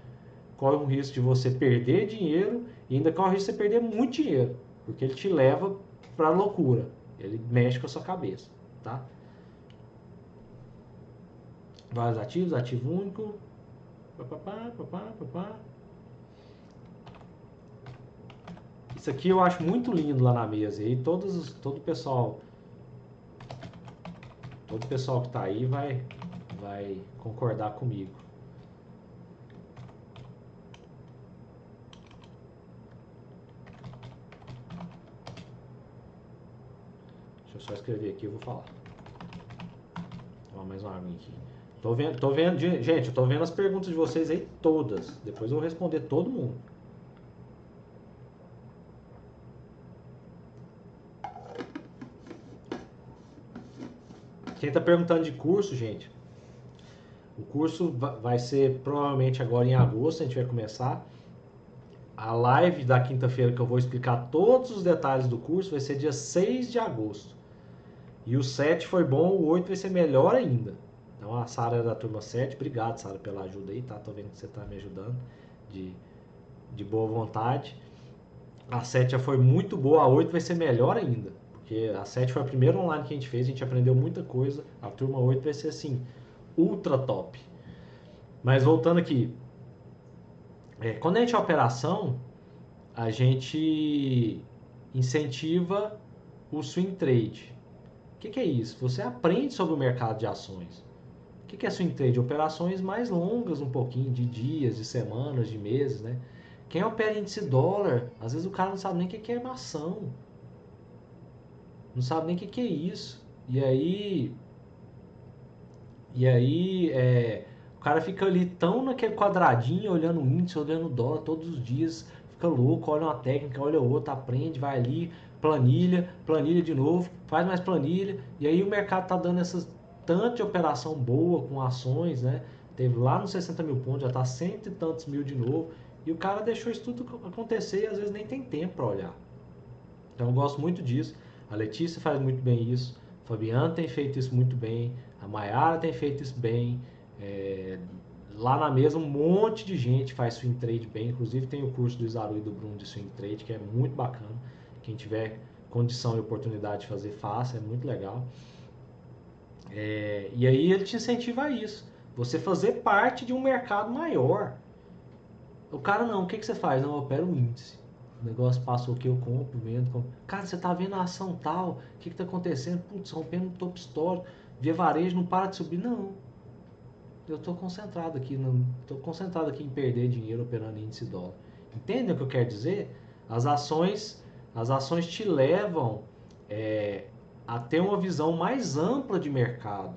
Speaker 1: corre o risco de você perder dinheiro e ainda corre o risco de você perder muito dinheiro, porque ele te leva para a loucura, ele mexe com a sua cabeça, tá? Vários ativos, ativo único. Isso aqui eu acho muito lindo lá na mesa. E todos, todo o pessoal, todo o pessoal que está aí vai vai concordar comigo. Deixa eu só escrever aqui, eu vou falar. Ó, mais uma arminha aqui. Tô vendo, tô vendo, gente, eu tô vendo as perguntas de vocês aí todas. Depois eu vou responder todo mundo. Quem tá perguntando de curso, gente, o curso vai ser provavelmente agora em agosto, a gente vai começar. A live da quinta-feira que eu vou explicar todos os detalhes do curso vai ser dia 6 de agosto. E o 7 foi bom, o 8 vai ser melhor ainda. Então a Sara é da turma 7, obrigado Sara pela ajuda aí, tá? Tô vendo que você tá me ajudando de, de boa vontade. A 7 já foi muito boa, a 8 vai ser melhor ainda. Porque a 7 foi a primeira online que a gente fez, a gente aprendeu muita coisa. A turma 8 vai ser assim, ultra top. Mas voltando aqui, é, quando a gente é operação, a gente incentiva o swing trade. O que, que, é isso? Você aprende sobre o mercado de ações. O que, que é swing trade? Operações mais longas um pouquinho, de dias, de semanas, de meses, né? Quem opera índice dólar, às vezes o cara não sabe nem o que é mação. Não sabe nem o que é isso. E aí e aí é, o cara fica ali tão naquele quadradinho, olhando o índice, olhando o dólar todos os dias, fica louco, olha uma técnica, olha outra, aprende, vai ali, planilha, planilha de novo, faz mais planilha, e aí o mercado tá dando essas tanto de operação boa com ações, né? Teve lá nos 60 mil pontos, já tá cento e tantos mil de novo, e o cara deixou isso tudo acontecer e às vezes nem tem tempo para olhar. Então eu gosto muito disso. A Letícia faz muito bem isso, o Fabiano tem feito isso muito bem, a Mayara tem feito isso bem. É, lá na mesa um monte de gente faz swing trade bem. Inclusive tem o curso do Isaru e do Bruno de swing trade que é muito bacana. Quem tiver condição e oportunidade de fazer, faça, é muito legal. É, e aí ele te incentiva a isso. Você fazer parte de um mercado maior. O cara não, o que, que você faz? Não, eu opero o índice. O negócio passa o que eu compro, vendo. Compro. Cara, você tá vendo a ação tal, o que, que tá acontecendo? Putz, rompendo um top histórico via varejo não para de subir, não. Eu estou concentrado aqui, estou concentrado aqui em perder dinheiro operando índice dólar. Entendem o que eu quero dizer? As ações, as ações te levam é, a ter uma visão mais ampla de mercado.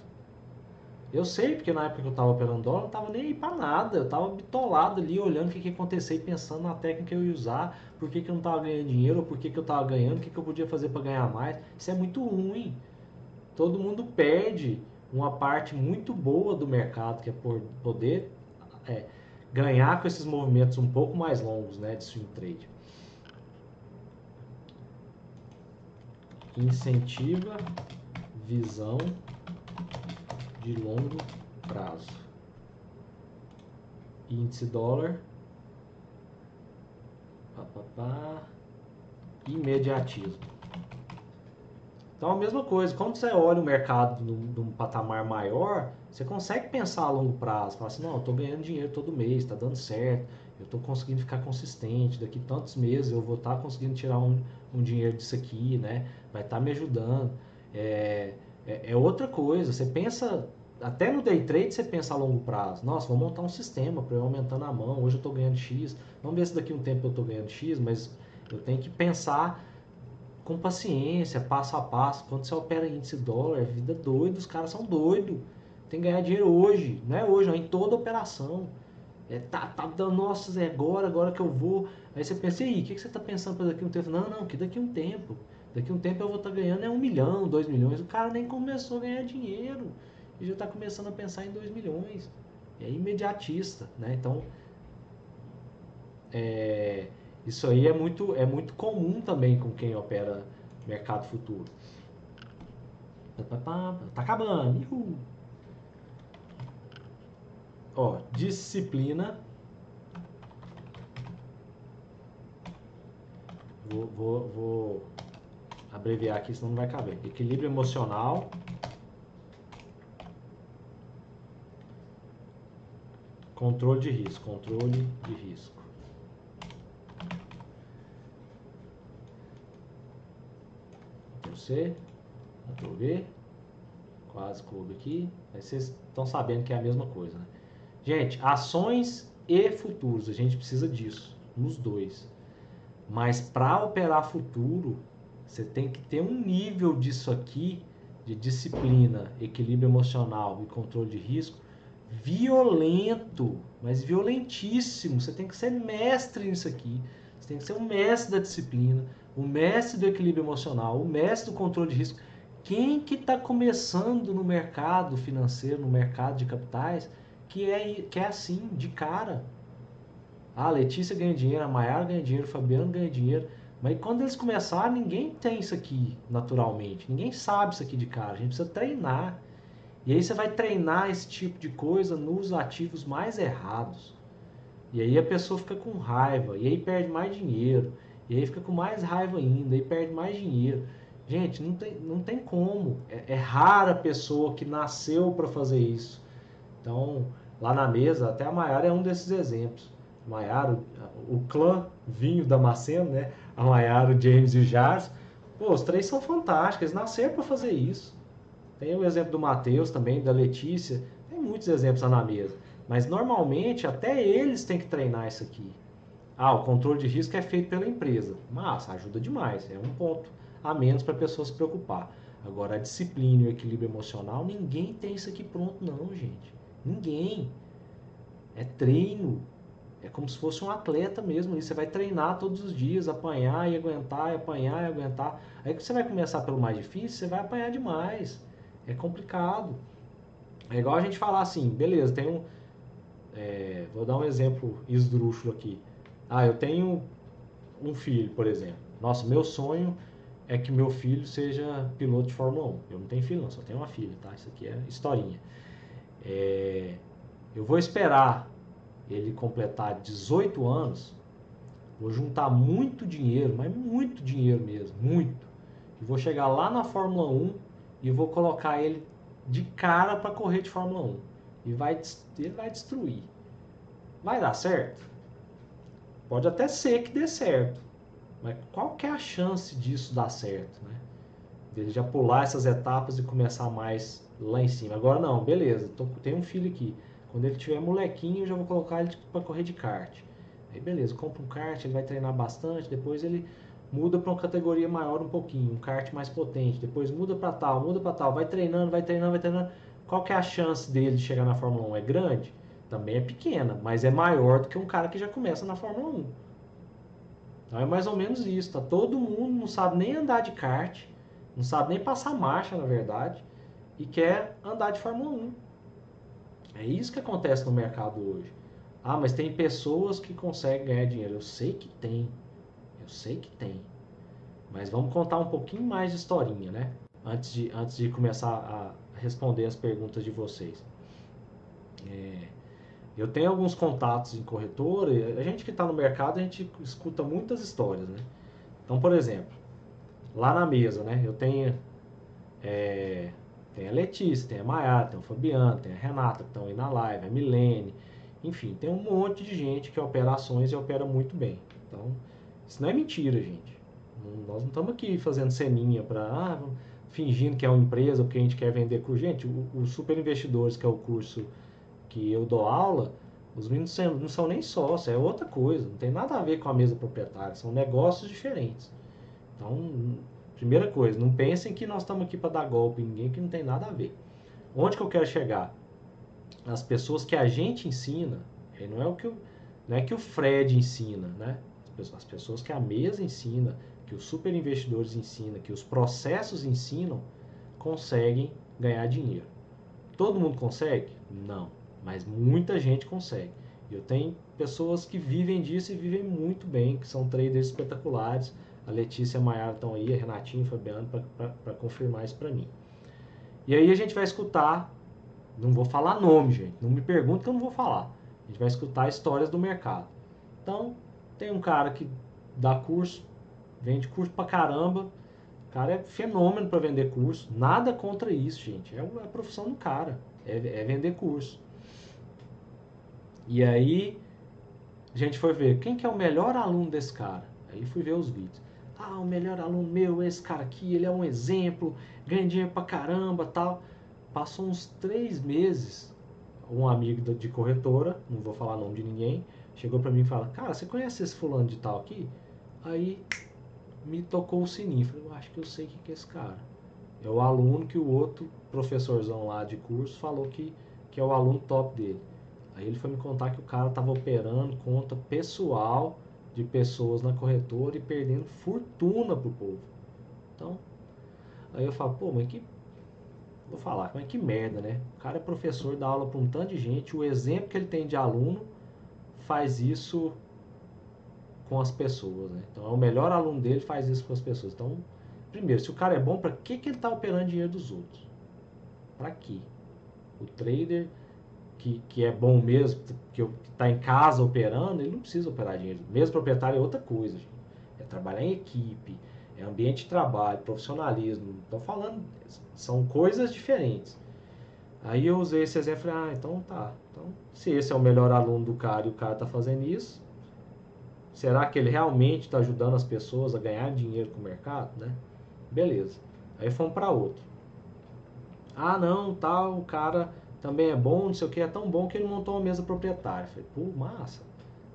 Speaker 1: Eu sei, porque na época que eu estava operando dólar, não estava nem aí para nada. Eu estava bitolado ali, olhando o que, que ia acontecer e pensando na técnica que eu ia usar, por que, que eu não estava ganhando dinheiro, ou por que, que eu estava ganhando, o que, que eu podia fazer para ganhar mais. Isso é muito ruim todo mundo perde uma parte muito boa do mercado, que é por poder é, ganhar com esses movimentos um pouco mais longos né, de swing trade. Incentiva visão de longo prazo. Índice dólar. Pá, pá, pá, imediatismo. Então a mesma coisa, quando você olha o mercado num, patamar maior, você consegue pensar a longo prazo, falar assim, não, eu estou ganhando dinheiro todo mês, está dando certo, eu estou conseguindo ficar consistente, daqui tantos meses eu vou estar tá conseguindo tirar um, um, dinheiro disso aqui, né? Vai estar tá me ajudando. É, é, é, outra coisa, você pensa, até no day trade você pensa a longo prazo, nossa, vou montar um sistema para eu aumentando a mão, hoje eu estou ganhando X, vamos ver se daqui um tempo eu estou ganhando X, mas eu tenho que pensar com paciência, passo a passo. Quando você opera índice dólar, é vida doida, os caras são doidos. Tem que ganhar dinheiro hoje, não é hoje, é em toda operação. É, tá, tá dando, nossa, é agora, agora que eu vou. Aí você pensa, e aí, o que, que você está pensando para daqui um tempo? Não, não, que daqui um tempo. Daqui um tempo eu vou estar tá ganhando é um milhão, dois milhões. O cara nem começou a ganhar dinheiro. E já está começando a pensar em dois milhões. É imediatista, né? Então, é, isso aí é muito, é muito comum também com quem opera mercado futuro. Tá acabando. Uhul. Ó, disciplina. Vou, vou, vou abreviar aqui, senão não vai caber. Equilíbrio emocional. Controle de risco. Controle de risco. C, Ctrl V, quase clube aqui. Aí vocês estão sabendo que é a mesma coisa, né? Gente, ações e futuros, a gente precisa disso, nos dois. Mas para operar futuro, Você tem que ter um nível disso aqui, de disciplina, equilíbrio emocional e controle de risco, violento, mas violentíssimo. Você tem que ser mestre nisso aqui. Você tem que ser um mestre da disciplina, o mestre do equilíbrio emocional, o mestre do controle de risco. Quem que está começando no mercado financeiro, no mercado de capitais, que é, que é assim, de cara? Ah, a Letícia ganha dinheiro, a Maiara ganha dinheiro, o Fabiano ganha dinheiro. Mas quando eles começarem, ninguém tem isso aqui naturalmente. Ninguém sabe isso aqui de cara. A gente precisa treinar. E aí você vai treinar esse tipo de coisa nos ativos mais errados. E aí a pessoa fica com raiva, e aí perde mais dinheiro, e aí fica com mais raiva ainda, e perde mais dinheiro. Gente, não tem, não tem como. É, é rara a pessoa que nasceu para fazer isso. Então, lá na mesa, até a Maiara é um desses exemplos. Maiara, o, o clã vinho Damasceno, né? A Maiara, o James e o Jars. Pô, os três são fantásticos, eles nasceram para fazer isso. Tem o exemplo do Matheus também, da Letícia. Tem muitos exemplos lá na mesa. Mas normalmente até eles têm que treinar isso aqui. Ah, o controle de risco é feito pela empresa. Mas ajuda demais, é um ponto a menos para a pessoa se preocupar. Agora, a disciplina e o equilíbrio emocional, ninguém tem isso aqui pronto, não, gente. Ninguém. É treino. É como se fosse um atleta mesmo. Você vai treinar todos os dias, apanhar e aguentar, e apanhar e aguentar. Aí que você vai começar pelo mais difícil, você vai apanhar demais. É complicado. É igual a gente falar assim, beleza, tem um. É, vou dar um exemplo esdrúxulo aqui. Ah, eu tenho um filho, por exemplo. Nossa, meu sonho é que meu filho seja piloto de Fórmula 1. Eu não tenho filho, não, só tenho uma filha, tá? Isso aqui é historinha. É, eu vou esperar ele completar 18 anos, vou juntar muito dinheiro, mas muito dinheiro mesmo, muito. E vou chegar lá na Fórmula 1 e vou colocar ele de cara para correr de Fórmula 1. E vai, ele vai destruir. Vai dar certo? Pode até ser que dê certo. Mas qual que é a chance disso dar certo, né? Dele já pular essas etapas e começar mais lá em cima. Agora não, beleza, tô, tenho um filho aqui. Quando ele tiver molequinho, eu já vou colocar ele para correr de kart. Aí beleza, compra um kart, ele vai treinar bastante, depois ele muda para uma categoria maior um pouquinho, um kart mais potente, depois muda para tal, muda para tal, vai treinando, vai treinando, vai treinando. Qual que é a chance dele de chegar na Fórmula 1? É grande? Também é pequena, mas é maior do que um cara que já começa na Fórmula 1. Então é mais ou menos isso, tá? Todo mundo não sabe nem andar de kart, não sabe nem passar marcha, na verdade, e quer andar de Fórmula 1. É isso que acontece no mercado hoje. Ah, mas tem pessoas que conseguem ganhar dinheiro. Eu sei que tem, eu sei que tem. Mas vamos contar um pouquinho mais de historinha, né? Antes de, antes de começar a responder as perguntas de vocês. É, eu tenho alguns contatos em corretora, a gente que está no mercado, a gente escuta muitas histórias, né? Então, por exemplo, lá na mesa, né? Eu tenho, é, tem a Letícia, tem a Maiara, tem o Fabiano, tem a Renata que estão aí na live, a Milene, enfim, tem um monte de gente que opera ações e opera muito bem. Então, isso não é mentira, gente. Nós não estamos aqui fazendo ceninha para ah, fingindo que é uma empresa porque a gente quer vender curso. Gente, o, Super Investidores, que é o curso que eu dou aula, os meninos não são nem sócios, é outra coisa. Não tem nada a ver com a mesa proprietária, são negócios diferentes. Então, primeira coisa, não pensem que nós estamos aqui para dar golpe em ninguém que não tem nada a ver. Onde que eu quero chegar? As pessoas que a gente ensina, não é o que o, não é que o Fred ensina, né? as pessoas que a mesa ensina, que os super investidores ensinam, que os processos ensinam, conseguem ganhar dinheiro. Todo mundo consegue? Não, mas muita gente consegue. Eu tenho pessoas que vivem disso e vivem muito bem, que são traders espetaculares. A Letícia e a Maiara estão aí, a Renatinha e o Fabiano para confirmar isso para mim. E aí a gente vai escutar, não vou falar nome, gente, não me pergunte que eu não vou falar. A gente vai escutar histórias do mercado. Então, tem um cara que dá curso, vende curso pra caramba. O cara é fenômeno para vender curso. Nada contra isso, gente. É a profissão do cara. É, é vender curso. E aí a gente foi ver quem que é o melhor aluno desse cara. Aí fui ver os vídeos. Ah, o melhor aluno meu é esse cara aqui, ele é um exemplo, ganha dinheiro pra caramba tal. Passou uns três meses, um amigo de corretora, não vou falar nome de ninguém, chegou para mim e fala, cara, você conhece esse fulano de tal aqui? Aí me tocou o sininho. Falei, eu acho que eu sei quem que é esse cara. É o aluno que o outro professorzão lá de curso falou que, que é o aluno top dele. Aí ele foi me contar que o cara estava operando conta pessoal de pessoas na corretora e perdendo fortuna pro povo. Então, aí eu falo, pô, mas que. Vou falar, mas que merda, né? O cara é professor, dá aula para um tanto de gente, o exemplo que ele tem de aluno faz isso com as pessoas, né? Então, é o melhor aluno dele faz isso com as pessoas. Então, primeiro, se o cara é bom, para que, que ele está operando dinheiro dos outros? Para quê? O trader que, que é bom mesmo, que está em casa operando, ele não precisa operar dinheiro. Mesmo proprietário é outra coisa. Gente. É trabalhar em equipe, é ambiente de trabalho, profissionalismo. Estou falando, são coisas diferentes. Aí eu usei esse exemplo e falei, ah, então tá. Então, se esse é o melhor aluno do cara e o cara está fazendo isso, será que ele realmente está ajudando as pessoas a ganhar dinheiro com o mercado, né? Beleza. Aí fomos para outro. Ah, não, tal, o cara também é bom, não sei o que, é tão bom que ele montou uma mesa proprietária. Falei, pô, massa.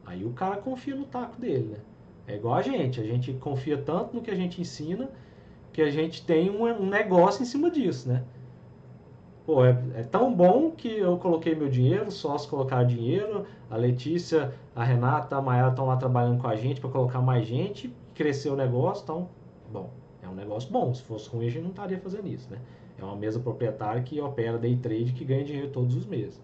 Speaker 1: Aí o cara confia no taco dele, né? É igual a gente, a gente confia tanto no que a gente ensina que a gente tem um, negócio em cima disso, né? Pô, é, é, tão bom que eu coloquei meu dinheiro, sócios colocaram dinheiro, a Letícia, a Renata, a Maia estão lá trabalhando com a gente para colocar mais gente, crescer o negócio, então, bom, é um negócio bom. Se fosse ruim, a gente não estaria fazendo isso, né? É uma mesa proprietária que opera day trade que ganha dinheiro todos os meses.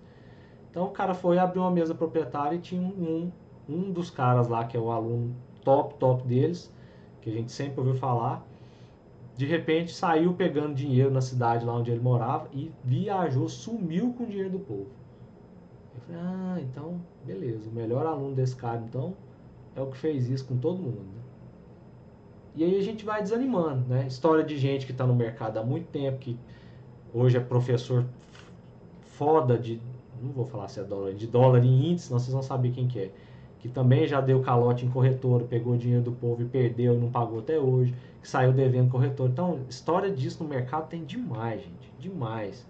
Speaker 1: Então o cara foi abrir uma mesa proprietária e tinha um, um dos caras lá, que é o aluno top, top deles, que a gente sempre ouviu falar, de repente saiu pegando dinheiro na cidade lá onde ele morava e viajou, sumiu com o dinheiro do povo. Eu falei, ah, então, beleza, o melhor aluno desse cara, então, é o que fez isso com todo mundo. Né? E aí a gente vai desanimando, né? História de gente que está no mercado há muito tempo, que hoje é professor foda de, não vou falar se é dólar, de dólar em índice, senão vocês vão saber quem que é. Que também já deu calote em corretora, pegou dinheiro do povo e perdeu não pagou até hoje, que saiu devendo corretor. Então, história disso no mercado tem demais, gente, demais.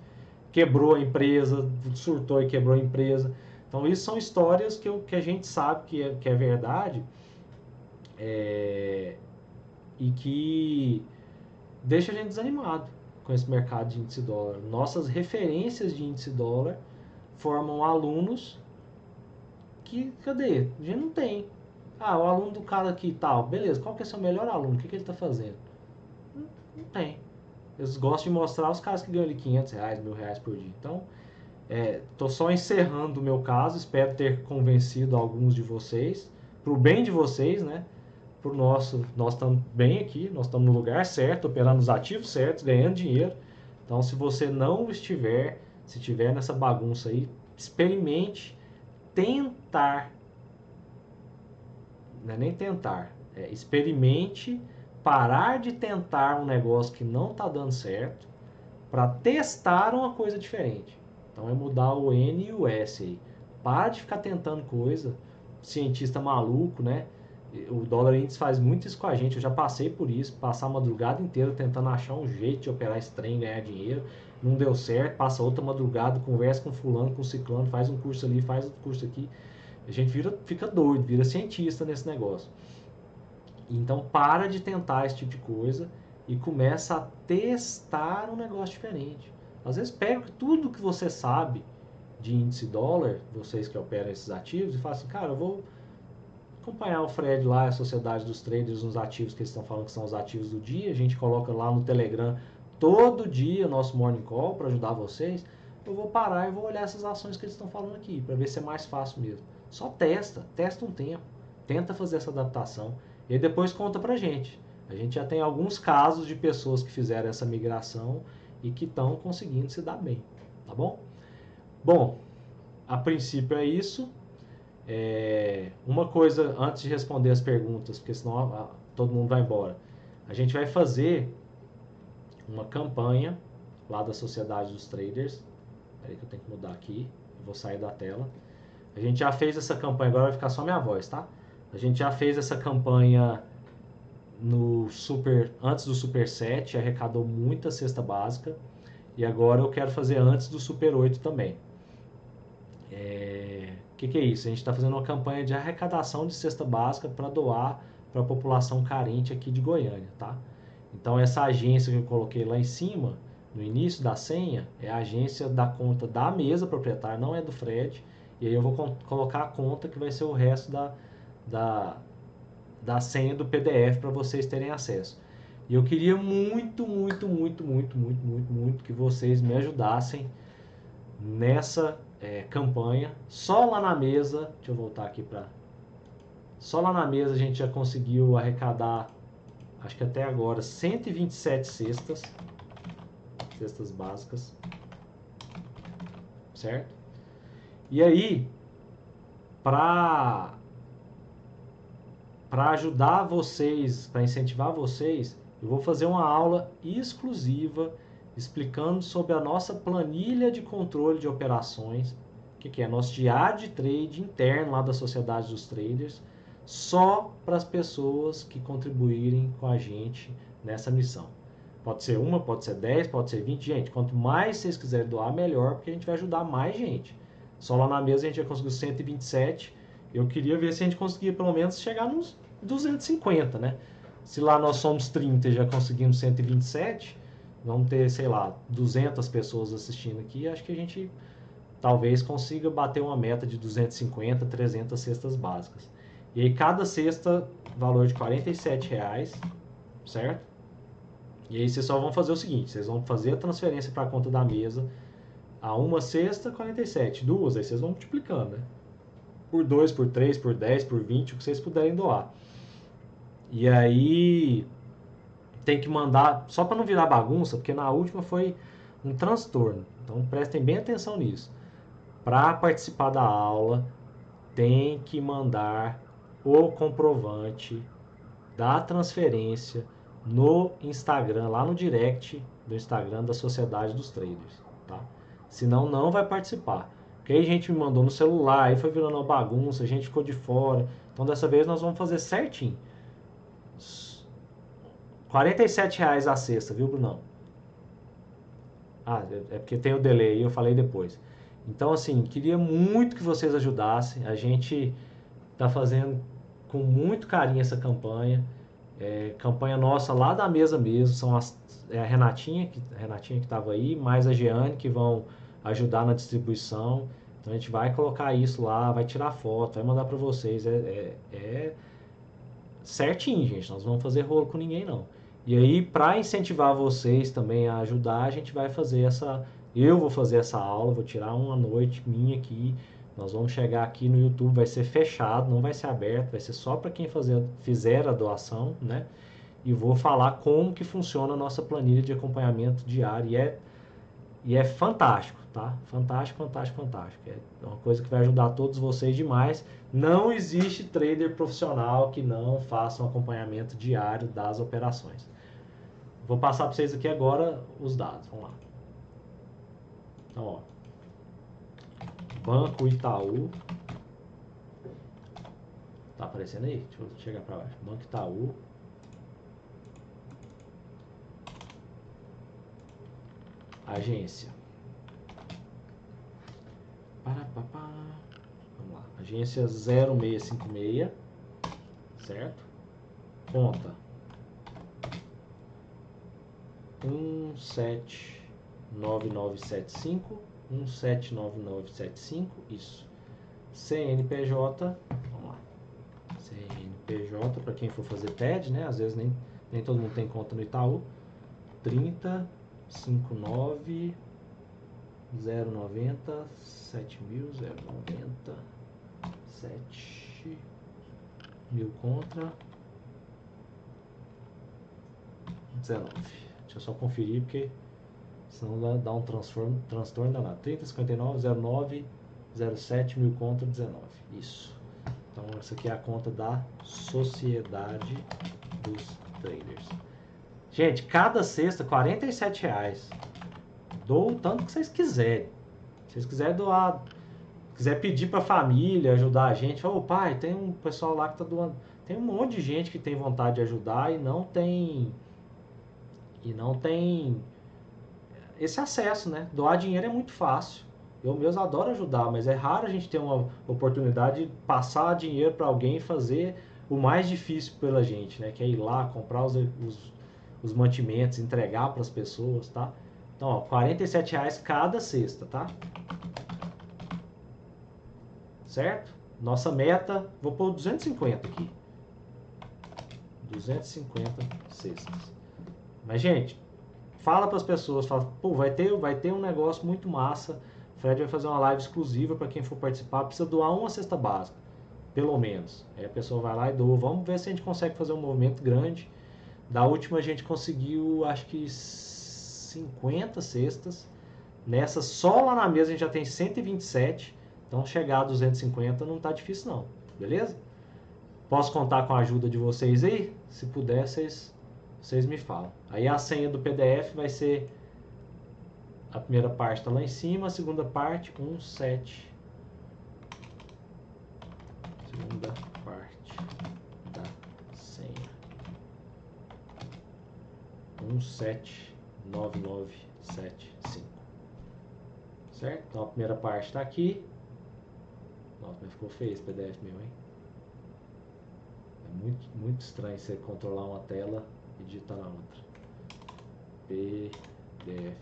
Speaker 1: Quebrou a empresa, surtou e quebrou a empresa. Então, isso são histórias que, eu, que a gente sabe que é, que é verdade. É, e que deixa a gente desanimado com esse mercado de índice dólar. Nossas referências de índice dólar formam alunos que, cadê? A gente não tem. Ah, o aluno do cara aqui tal, beleza, qual que é o seu melhor aluno? O que, que ele está fazendo? Não, não, tem. Eles gostam de mostrar os caras que ganham ali 500 reais, mil reais por dia. Então, é, só encerrando o meu caso, espero ter convencido alguns de vocês, para o bem de vocês, né? Por nosso, nós estamos bem aqui, nós estamos no lugar certo, operando os ativos certos, ganhando dinheiro. Então, se você não estiver, se estiver nessa bagunça aí, experimente tentar, não é nem tentar, é, experimente parar de tentar um negócio que não está dando certo para testar uma coisa diferente. Então, é mudar o N e o S aí. Para de ficar tentando coisa, cientista maluco, né? O dólar índice faz muito isso com a gente. Eu já passei por isso, passar a madrugada inteira tentando achar um jeito de operar esse trem, ganhar dinheiro. Não deu certo, passa outra madrugada, conversa com fulano, com ciclano, faz um curso ali, faz outro curso aqui. A gente vira, fica doido, vira cientista nesse negócio. Então para de tentar esse tipo de coisa e começa a testar um negócio diferente. Às vezes pega tudo que você sabe de índice dólar, vocês que operam esses ativos, e fala assim, cara, eu vou acompanhar o Fred lá, a sociedade dos traders, nos ativos que eles estão falando que são os ativos do dia. A gente coloca lá no Telegram todo dia nosso morning call para ajudar vocês. Eu vou parar e vou olhar essas ações que eles estão falando aqui, para ver se é mais fácil mesmo. Só testa, testa um tempo, tenta fazer essa adaptação e depois conta pra gente. A gente já tem alguns casos de pessoas que fizeram essa migração e que estão conseguindo se dar bem, tá bom? Bom, a princípio é isso. É, uma coisa antes de responder as perguntas, porque senão a, todo mundo vai embora. A gente vai fazer uma campanha lá da Sociedade dos Traders. Peraí que eu tenho que mudar aqui. vou sair da tela. A gente já fez essa campanha, agora vai ficar só minha voz, tá? A gente já fez essa campanha no Super antes do Super 7, arrecadou muita cesta básica. E agora eu quero fazer antes do Super 8 também. É, que, que, é isso? A gente está fazendo uma campanha de arrecadação de cesta básica para doar para a população carente aqui de Goiânia, tá? Então essa agência que eu coloquei lá em cima, no início da senha, é a agência da conta da mesa proprietária, não é do Fred. E aí eu vou colocar a conta que vai ser o resto da, da, da senha do PDF para vocês terem acesso. E eu queria muito, muito, muito, muito, muito, muito, muito que vocês me ajudassem nessa é, campanha. Só lá na mesa, deixa eu voltar aqui para. Só lá na mesa a gente já conseguiu arrecadar, acho que até agora, 127 cestas. Cestas básicas. Certo? E aí, para para ajudar vocês, para incentivar vocês, eu vou fazer uma aula exclusiva explicando sobre a nossa planilha de controle de operações, que, que é nosso diário de trade interno lá da Sociedade dos Traders, só para as pessoas que contribuírem com a gente nessa missão. Pode ser uma, pode ser 10, pode ser 20. Gente, quanto mais vocês quiserem doar, melhor, porque a gente vai ajudar mais gente. Só lá na mesa a gente já conseguiu 127. Eu queria ver se a gente conseguia pelo menos chegar nos 250, né? Se lá nós somos 30 e já conseguimos 127, vamos ter, sei lá, 200 pessoas assistindo aqui. Acho que a gente talvez consiga bater uma meta de 250, 300 cestas básicas. E aí cada cesta, valor de 47 reais, certo? E aí vocês só vão fazer o seguinte, vocês vão fazer a transferência para a conta da mesa a uma cesta, 47. Duas, aí vocês vão multiplicando, né? Por 2, por 3, por 10, por 20, o que vocês puderem doar. E aí tem que mandar, só para não virar bagunça, porque na última foi um transtorno. Então prestem bem atenção nisso. Para participar da aula, tem que mandar o comprovante da transferência no Instagram, lá no direct do Instagram da Sociedade dos Traders, tá? Senão não vai participar. Porque aí a gente me mandou no celular, aí foi virando uma bagunça, a gente ficou de fora. Então dessa vez nós vamos fazer certinho. 47 reais a cesta, viu, Brunão? Ah, é, é porque tem o delay, eu falei depois. Então, assim, queria muito que vocês ajudassem. A gente está fazendo com muito carinho essa campanha. É, campanha nossa lá da mesa mesmo. São as, é a Renatinha, que, a Renatinha que estava aí, mais a Jeane, que vão ajudar na distribuição. Então a gente vai colocar isso lá, vai tirar foto, vai mandar para vocês. É, é, é certinho, gente. Nós não vamos fazer rolo com ninguém, não. E aí, para incentivar vocês também a ajudar, a gente vai fazer essa. Eu vou fazer essa aula, vou tirar uma noite minha aqui. Nós vamos chegar aqui no YouTube, vai ser fechado, não vai ser aberto, vai ser só para quem fazer, fizer a doação, né? E vou falar como que funciona a nossa planilha de acompanhamento diário. E é, e é fantástico, tá? Fantástico, fantástico, fantástico. É uma coisa que vai ajudar todos vocês demais. Não existe trader profissional que não faça um acompanhamento diário das operações. Vou passar para vocês aqui agora os dados. Vamos lá. Então, ó. Banco Itaú. Tá aparecendo aí? Deixa eu chegar para baixo. Banco Itaú. Agência. Vamos lá. Agência 0656. Certo? Conta 179975, 179975, isso. CNPJ, vamos lá. CNPJ, para quem for fazer TED, né? Às vezes nem, nem todo mundo tem conta no Itaú. 3059 090 7090 7 mil contra 19 Deixa eu só conferir, porque senão dá, um transtorno, transtorno danado. 30, 59, 09, 07 mil contra 19. Isso. Então, essa aqui é a conta da Sociedade dos Traders. Gente, cada cesta, 47 reais. Dou o tanto que vocês quiserem. Se vocês quiserem doar, quiser pedir para a família ajudar a gente, ô oh, pai, tem um pessoal lá que tá doando. Tem um monte de gente que tem vontade de ajudar e não tem e não tem esse acesso, né? Doar dinheiro é muito fácil. Eu mesmo adoro ajudar, mas é raro a gente ter uma oportunidade de passar dinheiro para alguém e fazer o mais difícil pela gente, né? Que é ir lá, comprar os, os, os mantimentos, entregar para as pessoas, tá? Então, ó, 47 reais cada cesta, tá? Certo? Nossa meta, vou pôr 250 aqui. 250 cestas. Mas, gente, fala para as pessoas, fala, pô, vai ter, vai ter um negócio muito massa. Fred vai fazer uma live exclusiva para quem for participar. Precisa doar uma cesta básica, pelo menos. Aí a pessoa vai lá e doa. Vamos ver se a gente consegue fazer um movimento grande. Da última a gente conseguiu, acho que 50 cestas. Nessa só lá na mesa a gente já tem 127. Então chegar a 250 não tá difícil não, beleza? Posso contar com a ajuda de vocês aí? Se puder, vocês, vocês me falam. Aí a senha do PDF vai ser a primeira parte está lá em cima, a segunda parte 17. Segunda parte da senha 179975. Certo? Então a primeira parte está aqui. Nossa, mas ficou feio esse PDF meu, hein? É muito, muito estranho você controlar uma tela e digitar na outra. PDF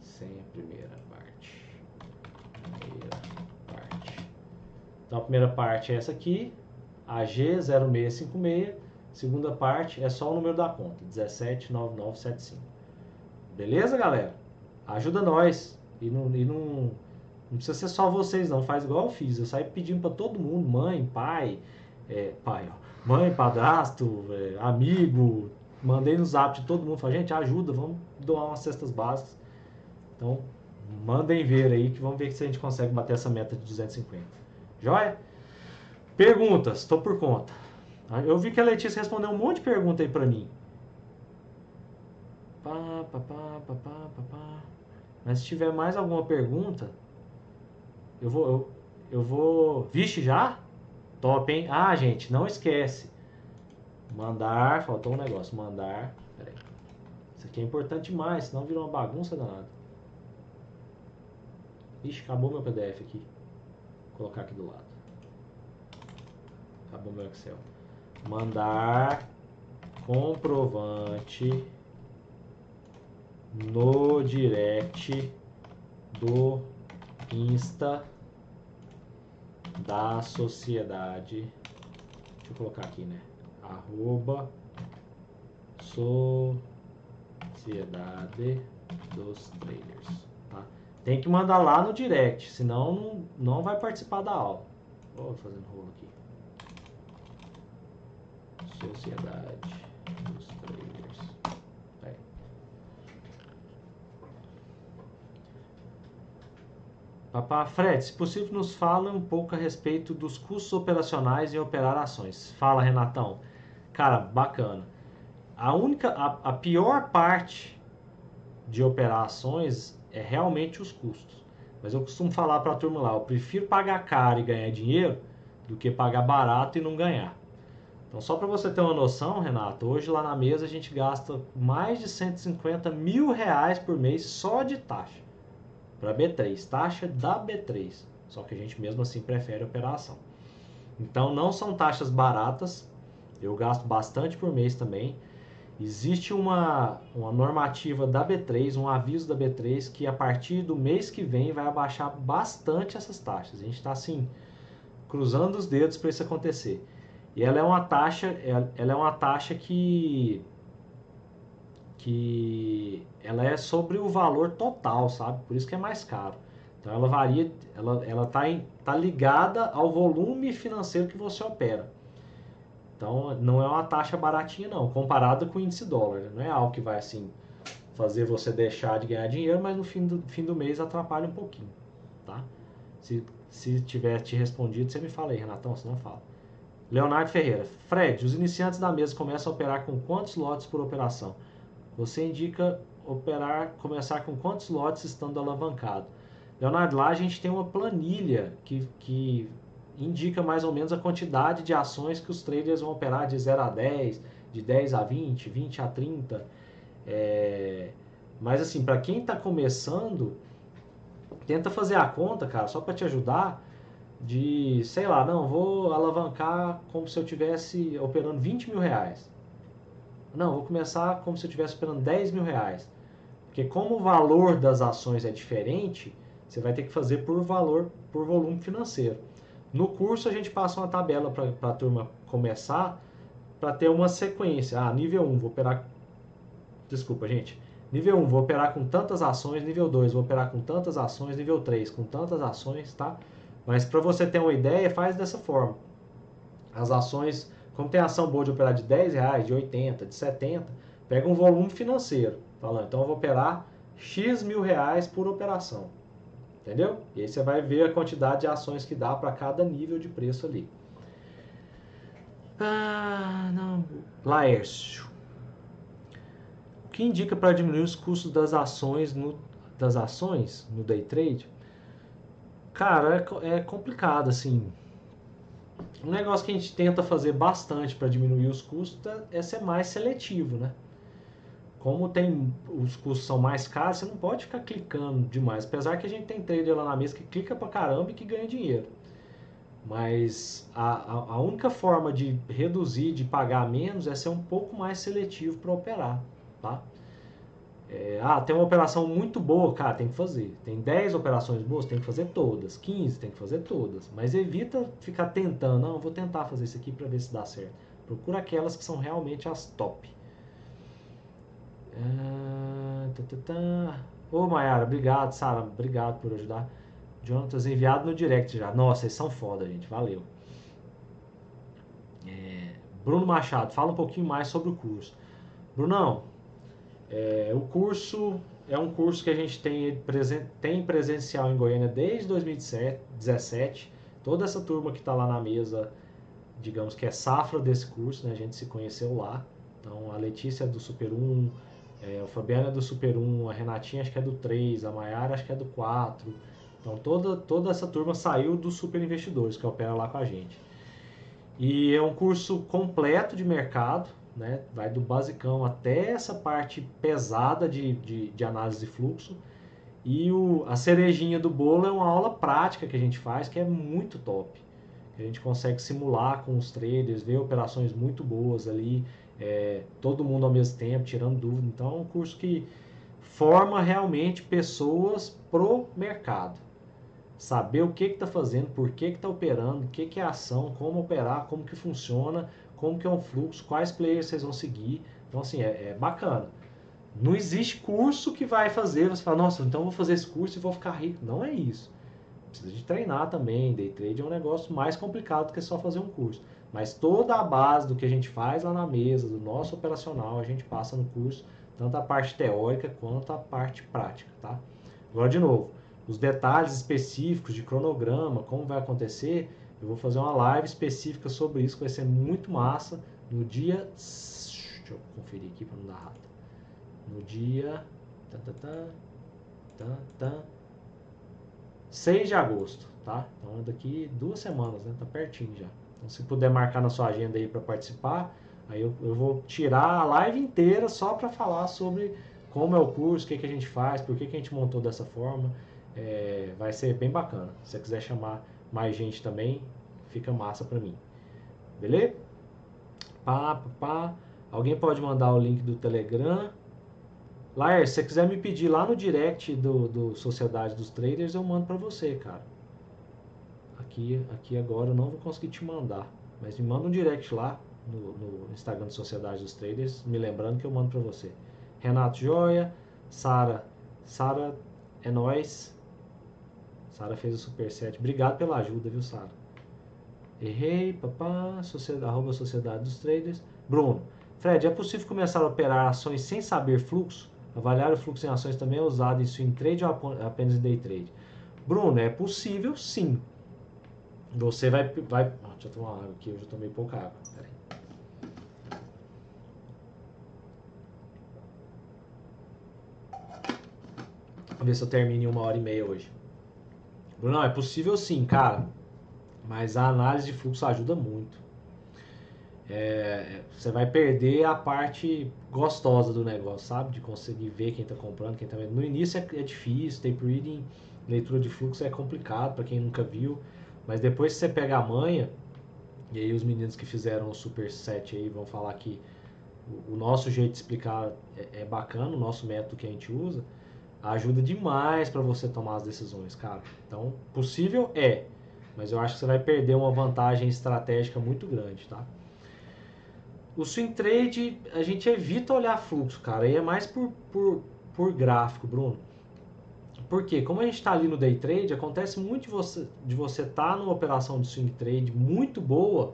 Speaker 1: sem primeira parte. Primeira parte. Então a primeira parte é essa aqui, AG0656. Segunda parte é só o número da conta, 179975. Beleza, galera? Ajuda nós. E não, e não não precisa ser só vocês, não. Faz igual eu fiz. Eu saí pedindo para todo mundo, mãe, pai, é, pai, ó, mãe, padrasto, é, amigo. Mandei no zap de todo mundo. Falei, gente, ajuda, vamos doar umas cestas básicas. Então, mandem ver aí que vamos ver se a gente consegue bater essa meta de 250. Joia? Perguntas, estou por conta. Eu vi que a Letícia respondeu um monte de pergunta aí para mim. Pá, pá, pá, pá, pá, pá, Mas se tiver mais alguma pergunta, eu vou. Eu, eu vou. Vixe, já? Top, hein? Ah, gente, não esquece. Mandar. Faltou um negócio. Mandar. Peraí. Isso aqui é importante demais, senão vira uma bagunça danada. Ixi, acabou meu PDF aqui. Vou colocar aqui do lado. Acabou meu Excel. Mandar comprovante no direct do Insta da sociedade. Deixa eu colocar aqui, né? Arroba Sociedade dos Traders. Tá? Tem que mandar lá no direct, senão não, vai participar da aula. Vou fazendo rolo aqui. Sociedade dos Traders. Papá Fred, se possível, nos fala um pouco a respeito dos custos operacionais em operar ações. Fala, Renatão. Cara, bacana. A única, a, a pior parte de operar ações é realmente os custos. Mas eu costumo falar para a turma lá, eu prefiro pagar caro e ganhar dinheiro do que pagar barato e não ganhar. Então, só para você ter uma noção, Renato, hoje lá na mesa a gente gasta mais de 150 mil reais por mês só de taxa para B3, taxa da B3. Só que a gente mesmo assim prefere operação. Então não são taxas baratas, eu gasto bastante por mês também. Existe uma, uma normativa da B3, um aviso da B3 que a partir do mês que vem vai abaixar bastante essas taxas. A gente está assim, cruzando os dedos para isso acontecer. E ela é uma taxa, ela é uma taxa que que ela é sobre o valor total, sabe? Por isso que é mais caro. Então ela varia, ela ela tá, em, tá ligada ao volume financeiro que você opera. Então não é uma taxa baratinha não, comparada com o índice dólar. Não é algo que vai assim fazer você deixar de ganhar dinheiro, mas no fim do, fim do mês atrapalha um pouquinho, tá? Se, se tiver te respondido, você me fala aí, Renatão, se não fala. Leonardo Ferreira. Fred, os iniciantes da mesa começam a operar com quantos lotes por operação? Você indica operar, começar com quantos lotes estando alavancado. Leonardo, lá a gente tem uma planilha que, que indica mais ou menos a quantidade de ações que os traders vão operar de 0 a 10, de 10 a 20, 20 a 30. É... Mas assim, para quem está começando, tenta fazer a conta, cara, só para te ajudar. de, sei lá, não, vou alavancar como se eu tivesse operando 20 mil reais. Não, vou começar como se eu estivesse operando 10 mil reais. Porque como o valor das ações é diferente, você vai ter que fazer por valor, por volume financeiro. No curso a gente passa uma tabela para a turma começar, para ter uma sequência. Ah, nível 1, vou operar. Desculpa, gente. Nível 1, vou operar com tantas ações. Nível 2, vou operar com tantas ações. Nível 3, com tantas ações, tá? Mas para você ter uma ideia, faz dessa forma. As ações, como tem ação boa de operar de 10 reais, de 80, de 70, pega um volume financeiro. Falando, então eu vou operar X mil reais por operação. Entendeu? E aí você vai ver a quantidade de ações que dá para cada nível de preço ali. Ah, não. Laércio que indica para diminuir os custos das ações no, das ações no day trade? Cara, é, é complicado assim. Um negócio que a gente tenta fazer bastante para diminuir os custos é, é ser mais seletivo, né? Como tem os custos são mais caros, você não pode ficar clicando demais. Apesar que a gente tem trader lá na mesa que clica pra caramba e que ganha dinheiro. Mas a, a, única forma de reduzir, de pagar menos, é ser um pouco mais seletivo para operar tá? É, ah, tem uma operação muito boa, cara, tem que fazer. Tem 10 operações boas, tem que fazer todas. 15, tem que fazer todas. Mas evita ficar tentando, não, vou tentar fazer isso aqui para ver se dá certo. Procura aquelas que são realmente as top. Ah, tá, tá, tá. Ô, Mayara, obrigado, Sara, obrigado por ajudar. Jonatas enviado no direct já. Nossa, eles são foda, gente. Valeu. É, Bruno Machado, fala um pouquinho mais sobre o curso. Brunão, é, o curso é um curso que a gente tem, tem presencial em Goiânia desde 2017. Toda essa turma que está lá na mesa, digamos que é safra desse curso, né? a gente se conheceu lá. Então a Letícia é do Super 1, é, o Fabiano é do Super 1, a Renatinha acho que é do 3, a Maiara acho que é do 4. Então toda, toda essa turma saiu do Super Investidores, que opera lá com a gente. E é um curso completo de mercado, né? Vai do basicão até essa parte pesada de, de, de análise de fluxo. E o, a cerejinha do bolo é uma aula prática que a gente faz que é muito top. A gente consegue simular com os traders, ver operações muito boas ali, é, todo mundo ao mesmo tempo, tirando dúvida. Então é um curso que forma realmente pessoas pro mercado. Saber o que está fazendo, por que está operando, o que, que é ação, como operar, como que funciona, como que é um fluxo, quais players vocês vão seguir. Então, assim, é, é bacana. Não existe curso que vai fazer, você fala, nossa, então vou fazer esse curso e vou ficar rico. Não é isso. Precisa de treinar também. Day trade é um negócio mais complicado do que só fazer um curso. Mas toda a base do que a gente faz lá na mesa, do nosso operacional, a gente passa no curso, tanto a parte teórica quanto a parte prática, tá? Agora, de novo, os detalhes específicos de cronograma, como vai acontecer, eu vou fazer uma live específica sobre isso, que vai ser muito massa. No dia. Deixa eu conferir aqui para não dar errado. No dia. Tá, tá, tá, tá, tá, 6 de agosto, tá? Então é daqui duas semanas, né? Tá pertinho já. Então se puder marcar na sua agenda aí para participar, aí eu, eu vou tirar a live inteira só para falar sobre como é o curso, o que, que a gente faz, por que, que a gente montou dessa forma. É, vai ser bem bacana. Se você quiser chamar mais gente também, fica massa para mim. Beleza? Pá, pá, pá. Alguém pode mandar o link do Telegram. Laer, se você quiser me pedir lá no direct do, do Sociedade dos Traders, eu mando para você, cara. Aqui, aqui agora eu não vou conseguir te mandar. Mas me manda um direct lá no, no Instagram do Sociedade dos Traders, me lembrando que eu mando para você. Renato Joia, Sara, Sara é nós. Sara fez o superset. Obrigado pela ajuda, viu, Sara? Errei, papá, sociedade, arroba Sociedade dos Traders. Bruno, Fred, é possível começar a operar ações sem saber fluxo? Avaliar o fluxo em ações também é usado em swing trade ou apenas em day trade? Bruno, é possível sim. Você vai. vai ah, deixa eu tomar água aqui, eu já tomei pouca água. Peraí. Vamos ver se eu termino em uma hora e meia hoje. Bruno, é possível sim, cara. Mas a análise de fluxo ajuda muito. É, você vai perder a parte gostosa do negócio, sabe? De conseguir ver quem está comprando, quem está vendo. No início é, é difícil, tape reading, leitura de fluxo é complicado para quem nunca viu. Mas depois que você pega a manha, e aí os meninos que fizeram o Super 7 aí vão falar que o, o nosso jeito de explicar é, é, bacana, o nosso método que a gente usa, ajuda demais para você tomar as decisões, cara. Então, possível é, mas eu acho que você vai perder uma vantagem estratégica muito grande, tá? O swing trade, a gente evita olhar fluxo, cara, e é mais por, por, por gráfico, Bruno. Porque como a gente está ali no day trade, acontece muito de você de você estar tá numa operação de swing trade muito boa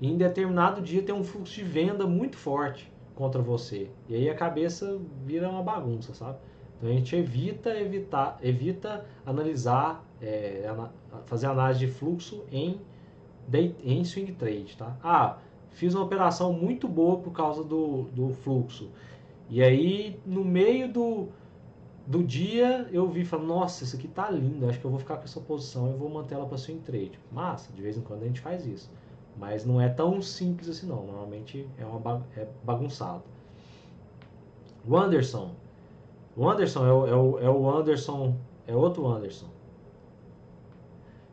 Speaker 1: e em determinado dia ter um fluxo de venda muito forte contra você. E aí a cabeça vira uma bagunça, sabe? Então a gente evita evitar, evita analisar, é, fazer análise de fluxo em, day, em swing trade, tá? Ah, fiz uma operação muito boa por causa do, do fluxo. E aí no meio do do dia eu vi e falei, nossa, isso aqui tá lindo, acho que eu vou ficar com essa posição e vou manter ela para swing trade. Massa, de vez em quando a gente faz isso. Mas não é tão simples assim não, normalmente é, uma, é bagunçado. O Anderson. O Anderson é o, é o, é o Anderson, é outro Anderson.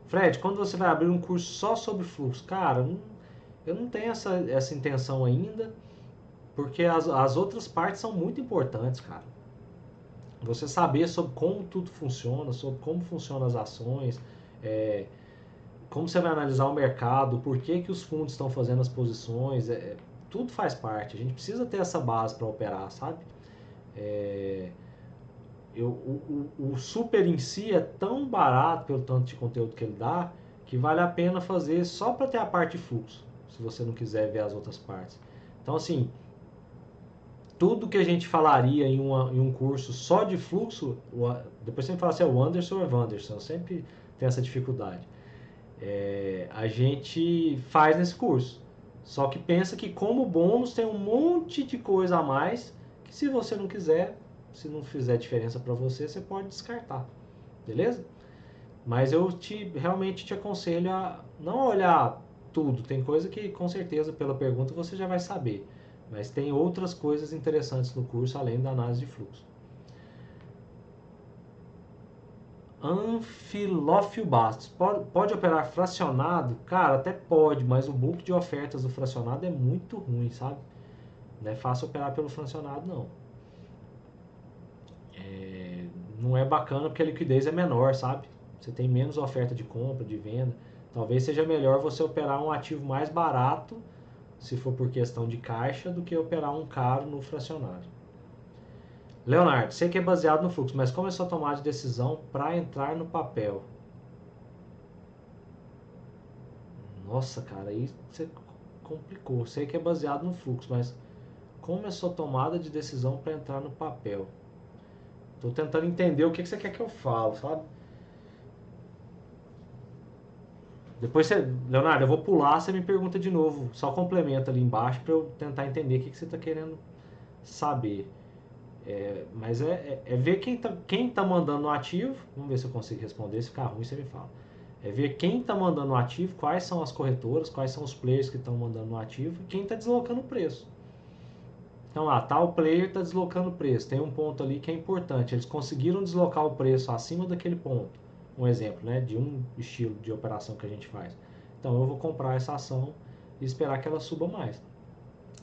Speaker 1: Fred, quando você vai abrir um curso só sobre fluxo? Cara, eu não tenho essa, essa intenção ainda, porque as, as outras partes são muito importantes, cara você saber sobre como tudo funciona, sobre como funcionam as ações, é, como você vai analisar o mercado, por que, que os fundos estão fazendo as posições, é, tudo faz parte. A gente precisa ter essa base para operar, sabe? É, eu, o, o, o, super em si é tão barato pelo tanto de conteúdo que ele dá que vale a pena fazer só para ter a parte de fluxo, se você não quiser ver as outras partes. Então, assim, tudo que a gente falaria em, uma, em um curso só de fluxo, o, depois me fala se é o Anderson ou é o Wanderson, sempre tenho essa dificuldade. É, a gente faz nesse curso. Só que pensa que como bônus tem um monte de coisa a mais que se você não quiser, se não fizer diferença para você, você pode descartar. Beleza? Mas eu te realmente te aconselho a não olhar tudo. Tem coisa que com certeza pela pergunta você já vai saber. Mas tem outras coisas interessantes no curso além da análise de fluxo. Anfilófio Bastos. Pode, pode, operar fracionado? Cara, até pode, mas o book de ofertas do fracionado é muito ruim, sabe? Não é fácil operar pelo fracionado, não. É, não é bacana porque a liquidez é menor, sabe? Você tem menos oferta de compra, de venda. Talvez seja melhor você operar um ativo mais barato se for por questão de caixa, do que operar um caro no fracionário. Leonardo, sei que é baseado no fluxo, mas como é sua tomada de decisão para entrar no papel? Nossa, cara, aí você complicou. Sei que é baseado no fluxo, mas como é sua tomada de decisão para entrar no papel? Estou tentando entender o que, que você quer que eu falo, sabe? Depois você, Leonardo, eu vou pular, você me pergunta de novo, só complementa ali embaixo para eu tentar entender o que, que você está querendo saber. É, mas é, é, é, ver quem está quem tá mandando o ativo, vamos ver se eu consigo responder, se ficar ruim você me fala. É ver quem está mandando o ativo, quais são as corretoras, quais são os players que estão mandando o ativo e quem está deslocando o preço. Então lá, tal player está deslocando o preço. Tem um ponto ali que é importante. Eles conseguiram deslocar o preço acima daquele ponto um exemplo né, de um estilo de operação que a gente faz. Então eu vou comprar essa ação e esperar que ela suba mais.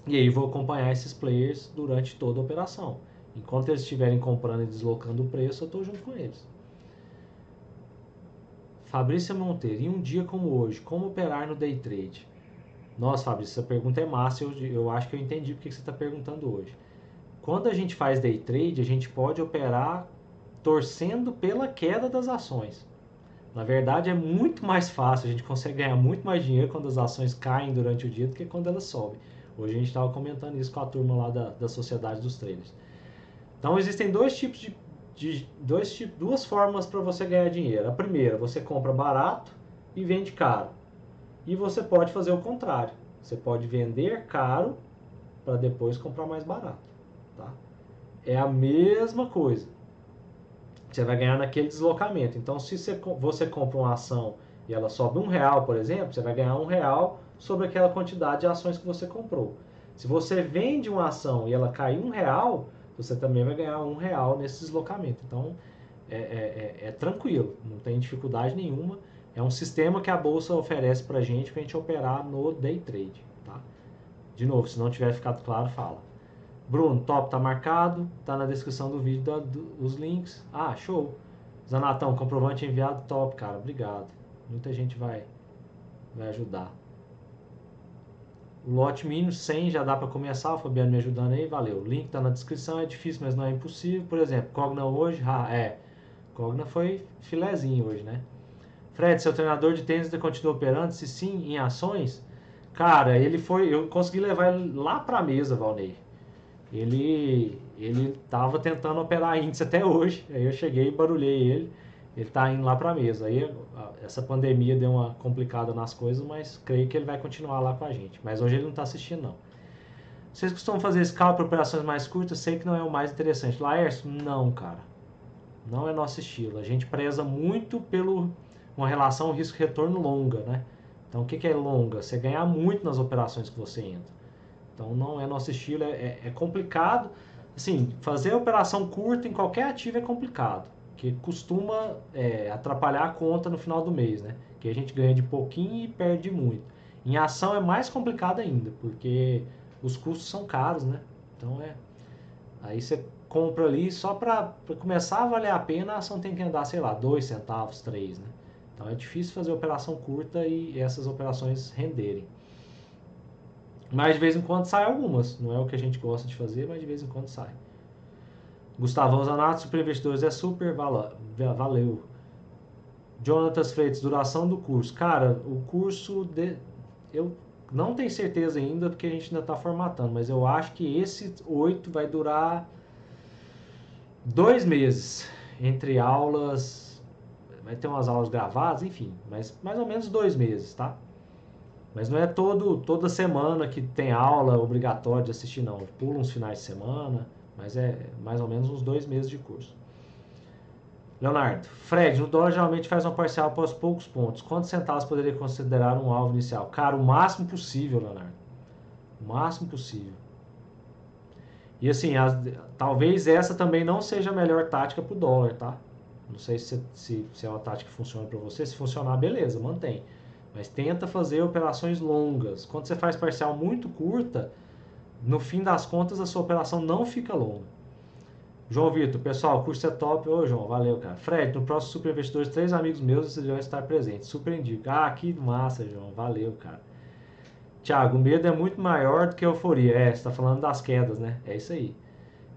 Speaker 1: E aí vou acompanhar esses players durante toda a operação. Enquanto eles estiverem comprando e deslocando o preço, eu estou junto com eles. Fabrícia Monteiro, em um dia como hoje, como operar no day trade? Nossa, Fabrícia, essa pergunta é massa, eu, eu acho que eu entendi porque você está perguntando hoje. Quando a gente faz day trade, a gente pode operar torcendo pela queda das ações. Na verdade, é muito mais fácil, a gente consegue ganhar muito mais dinheiro quando as ações caem durante o dia do que quando elas sobem. Hoje a gente estava comentando isso com a turma lá da, da Sociedade dos Traders. Então, existem dois tipos de, de dois duas formas para você ganhar dinheiro. A primeira, você compra barato e vende caro. E você pode fazer o contrário. Você pode vender caro para depois comprar mais barato. Tá? É a mesma coisa você vai ganhar naquele deslocamento. Então, se você, você compra uma ação e ela sobe um real, por exemplo, você vai ganhar um real sobre aquela quantidade de ações que você comprou. Se você vende uma ação e ela cai um real, você também vai ganhar um real nesse deslocamento. Então, é, é, é, é tranquilo, não tem dificuldade nenhuma. É um sistema que a bolsa oferece para gente para a gente operar no day trade. Tá? De novo, se não tiver ficado claro, fala. Bruno, top tá marcado, tá na descrição do vídeo da, do, os links. Ah, show. Zanatão, comprovante enviado, top, cara, obrigado. Muita gente vai, vai ajudar. O lote mínimo 100 já dá para começar, o Fabiano me ajudando aí, valeu. O link tá na descrição, é difícil, mas não é impossível. Por exemplo, Cogna hoje, ah, é. Cogna foi filezinho hoje, né? Fred, seu treinador de tênis continua operando? Se sim, em ações? Cara, ele foi. Eu consegui levar ele lá pra mesa, Valnei. Ele ele tava tentando operar índice até hoje. Aí eu cheguei e barulhei ele. Ele tá indo lá pra mesa. Aí essa pandemia deu uma complicada nas coisas, mas creio que ele vai continuar lá com a gente. Mas hoje ele não tá assistindo, não. Vocês costumam fazer scalp para operações mais curtas? Sei que não é o mais interessante. Laércio, não, cara. Não é nosso estilo. A gente preza muito pelo uma relação risco-retorno longa, né? Então, o que, que é longa? Você ganhar muito nas operações que você entra. Então, não é nosso estilo, é, é, é complicado. Assim, fazer operação curta em qualquer ativo é complicado, que costuma é, atrapalhar a conta no final do mês, né? Que a gente ganha de pouquinho e perde muito. Em ação é mais complicado ainda, porque os custos são caros, né? Então, é... Aí você compra ali só para começar a valer a pena, a ação tem que andar, sei lá, 2 centavos, 3, né? Então é difícil fazer operação curta e essas operações renderem. Mas de vez em quando sai algumas. Não é o que a gente gosta de fazer, mas de vez em quando sai. Gustavão Zanato, Super Investidores é super, valeu. Jonatas Freitas, duração do curso. Cara, o curso, de, eu não tenho certeza ainda, porque a gente ainda está formatando, mas eu acho que esse 8 vai durar dois meses entre aulas vai ter umas aulas gravadas, enfim, mas mais ou menos dois meses, tá? Mas não é todo, toda semana que tem aula obrigatória de assistir, não. Pula uns finais de semana, mas é mais ou menos uns dois meses de curso. Leonardo, Fred, no dólar geralmente faz uma parcial após poucos pontos. Quantos centavos poderia considerar um alvo inicial? Cara, o máximo possível, Leonardo. O máximo possível. E assim, as, talvez essa também não seja a melhor tática para o dólar, tá? Não sei se, se, se é uma tática que funciona para você. Se funcionar, beleza, mantém. Mas tenta fazer operações longas. Quando você faz parcial muito curta, no fim das contas a sua operação não fica longa. João Vitor, pessoal, o curso é top. Ô, João, valeu, cara. Fred, no próximo Super Investidores, três amigos meus vão estar presentes. Super indico. Ah, que massa, João. Valeu, cara. Tiago, o medo é muito maior do que a euforia. É, você está falando das quedas, né? É isso aí.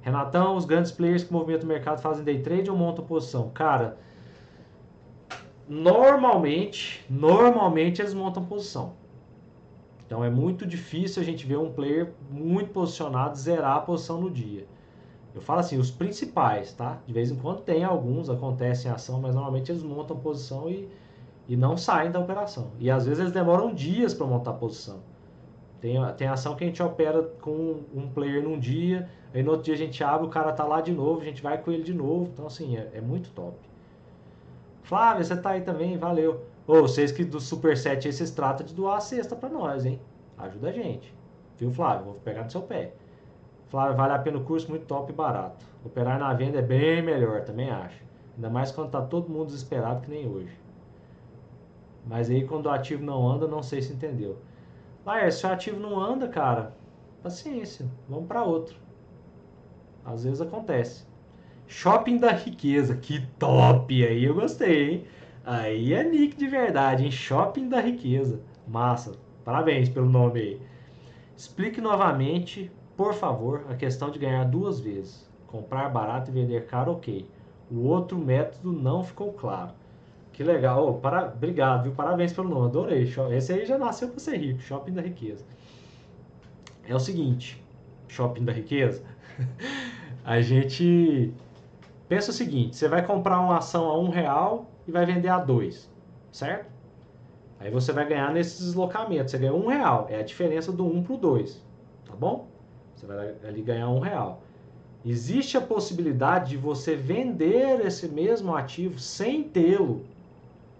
Speaker 1: Renatão, os grandes players que movimentam o mercado fazem day trade ou montam posição? Cara, normalmente, normalmente eles montam posição. Então é muito difícil a gente ver um player muito posicionado zerar a posição no dia. Eu falo assim, os principais, tá? De vez em quando tem alguns, acontecem em ação, mas normalmente eles montam posição e, e não saem da operação. E às vezes eles demoram dias para montar posição. Tem, tem ação que a gente opera com um player num dia, aí no outro dia a gente abre, o cara tá lá de novo, a gente vai com ele de novo. Então, assim, é, é muito top. Flávio, você tá aí também, valeu. Ô, vocês que do Superset aí, vocês tratam de doar a cesta pra nós, hein? Ajuda a gente. Viu, Flávio? Vou pegar no seu pé. Flávio, vale a pena o curso, muito top e barato. Operar na venda é bem melhor, também acho. Ainda mais quando tá todo mundo desesperado que nem hoje. Mas aí quando o ativo não anda, não sei se entendeu. Ah, se o ativo não anda, cara, paciência, vamos para outro. Às vezes acontece. Shopping da riqueza, que top! Aí eu gostei, hein? Aí é nick de verdade, hein? Shopping da riqueza. Massa. Parabéns pelo nome aí. Explique novamente, por favor, a questão de ganhar duas vezes. Comprar barato e vender caro, ok. O outro método não ficou claro. Que legal. Oh, para... Obrigado, viu? Parabéns pelo nome. Adorei. Esse aí já nasceu para ser rico. Shopping da Riqueza. É o seguinte. Shopping da Riqueza. a gente pensa o seguinte. Você vai comprar uma ação a um real e vai vender a dois. Certo? Aí você vai ganhar nesses deslocamentos. Você ganha um real. É a diferença do um para o dois. Tá bom? Você vai ali ganhar um real. Existe a possibilidade de você vender esse mesmo ativo sem tê-lo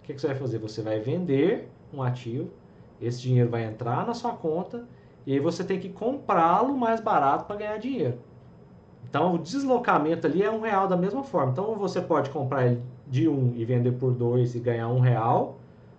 Speaker 1: que, que você vai fazer? Você vai vender um ativo, esse dinheiro vai entrar na sua conta e aí você tem que comprá-lo mais barato para ganhar dinheiro. Então o deslocamento ali é um real da mesma forma. Então você pode comprar ele de um e vender por dois e ganhar um real,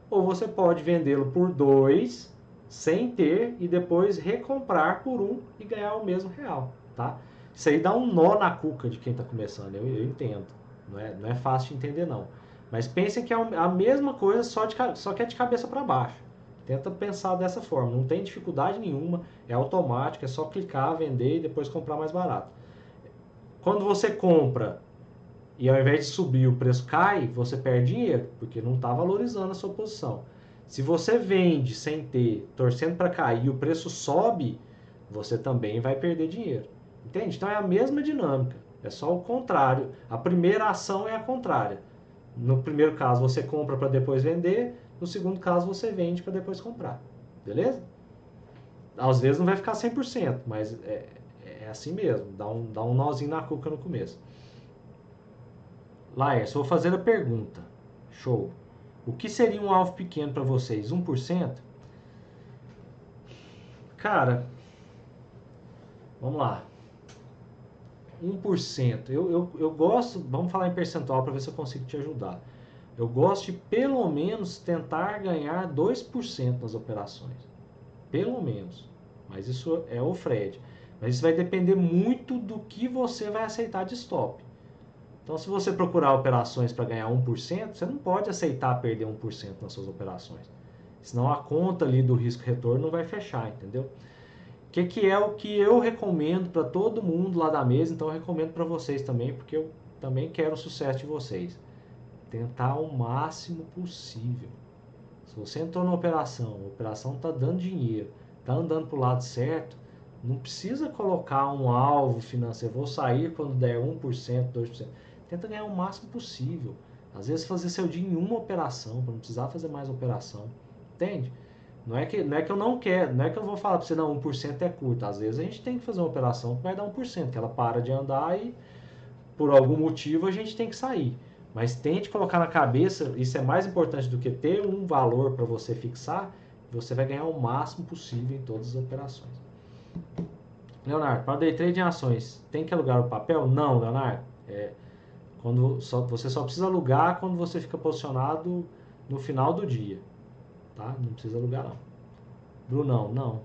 Speaker 1: ou você pode vendê-lo por dois sem ter e depois recomprar por um e ganhar o mesmo real, tá? Isso aí dá um nó na cuca de quem está começando, eu, eu, entendo. Não é, não é fácil de entender, não. Mas pensem que é a mesma coisa, só, de, só que é de cabeça para baixo. Tenta pensar dessa forma, não tem dificuldade nenhuma, é automático, é só clicar, vender e depois comprar mais barato. Quando você compra e ao invés de subir o preço cai, você perde dinheiro, porque não está valorizando a sua posição. Se você vende sem ter, torcendo para cair e o preço sobe, você também vai perder dinheiro. Entende? Então é a mesma dinâmica. É só o contrário. A primeira ação é a contrária. No primeiro caso você compra para depois vender, no segundo caso você vende para depois comprar. Beleza? Às vezes não vai ficar 100%, mas é, assim mesmo. Dá um, dá um nozinho na cuca no começo. Laércio, vou fazer a pergunta. Show. O que seria um alvo pequeno para vocês? 1%? Cara, vamos lá. 1%. Eu, eu, eu gosto, vamos falar em percentual para ver se eu consigo te ajudar. Eu gosto de pelo menos tentar ganhar 2% nas operações. Pelo menos. Mas isso é o Fred. Mas isso vai depender muito do que você vai aceitar de stop. Então, se você procurar operações para ganhar 1%, você não pode aceitar perder 1% nas suas operações. Senão a conta ali do risco-retorno não vai fechar, entendeu? O que, que é o que eu recomendo para todo mundo lá da mesa, então eu recomendo para vocês também, porque eu também quero o sucesso de vocês. Tentar o máximo possível. Se você entrou na operação, a operação está dando dinheiro, está andando para o lado certo, não precisa colocar um alvo financeiro. Vou sair quando der 1%, 2%. Tenta ganhar o máximo possível. Às vezes fazer seu dia em uma operação, para não precisar fazer mais operação. Entende? Não é que, não é que eu não quero, não é que eu vou falar para você, não, 1% é curto. Às vezes a gente tem que fazer uma operação que vai dar 1%, que ela para de andar e por algum motivo a gente tem que sair. Mas tente colocar na cabeça, isso é mais importante do que ter um valor para você fixar, você vai ganhar o máximo possível em todas as operações. Leonardo, para day trade em ações, tem que alugar o papel? Não, Leonardo. É, quando só, você só precisa alugar quando você fica posicionado no final do dia tá? Não precisa alugar não. Brunão, não.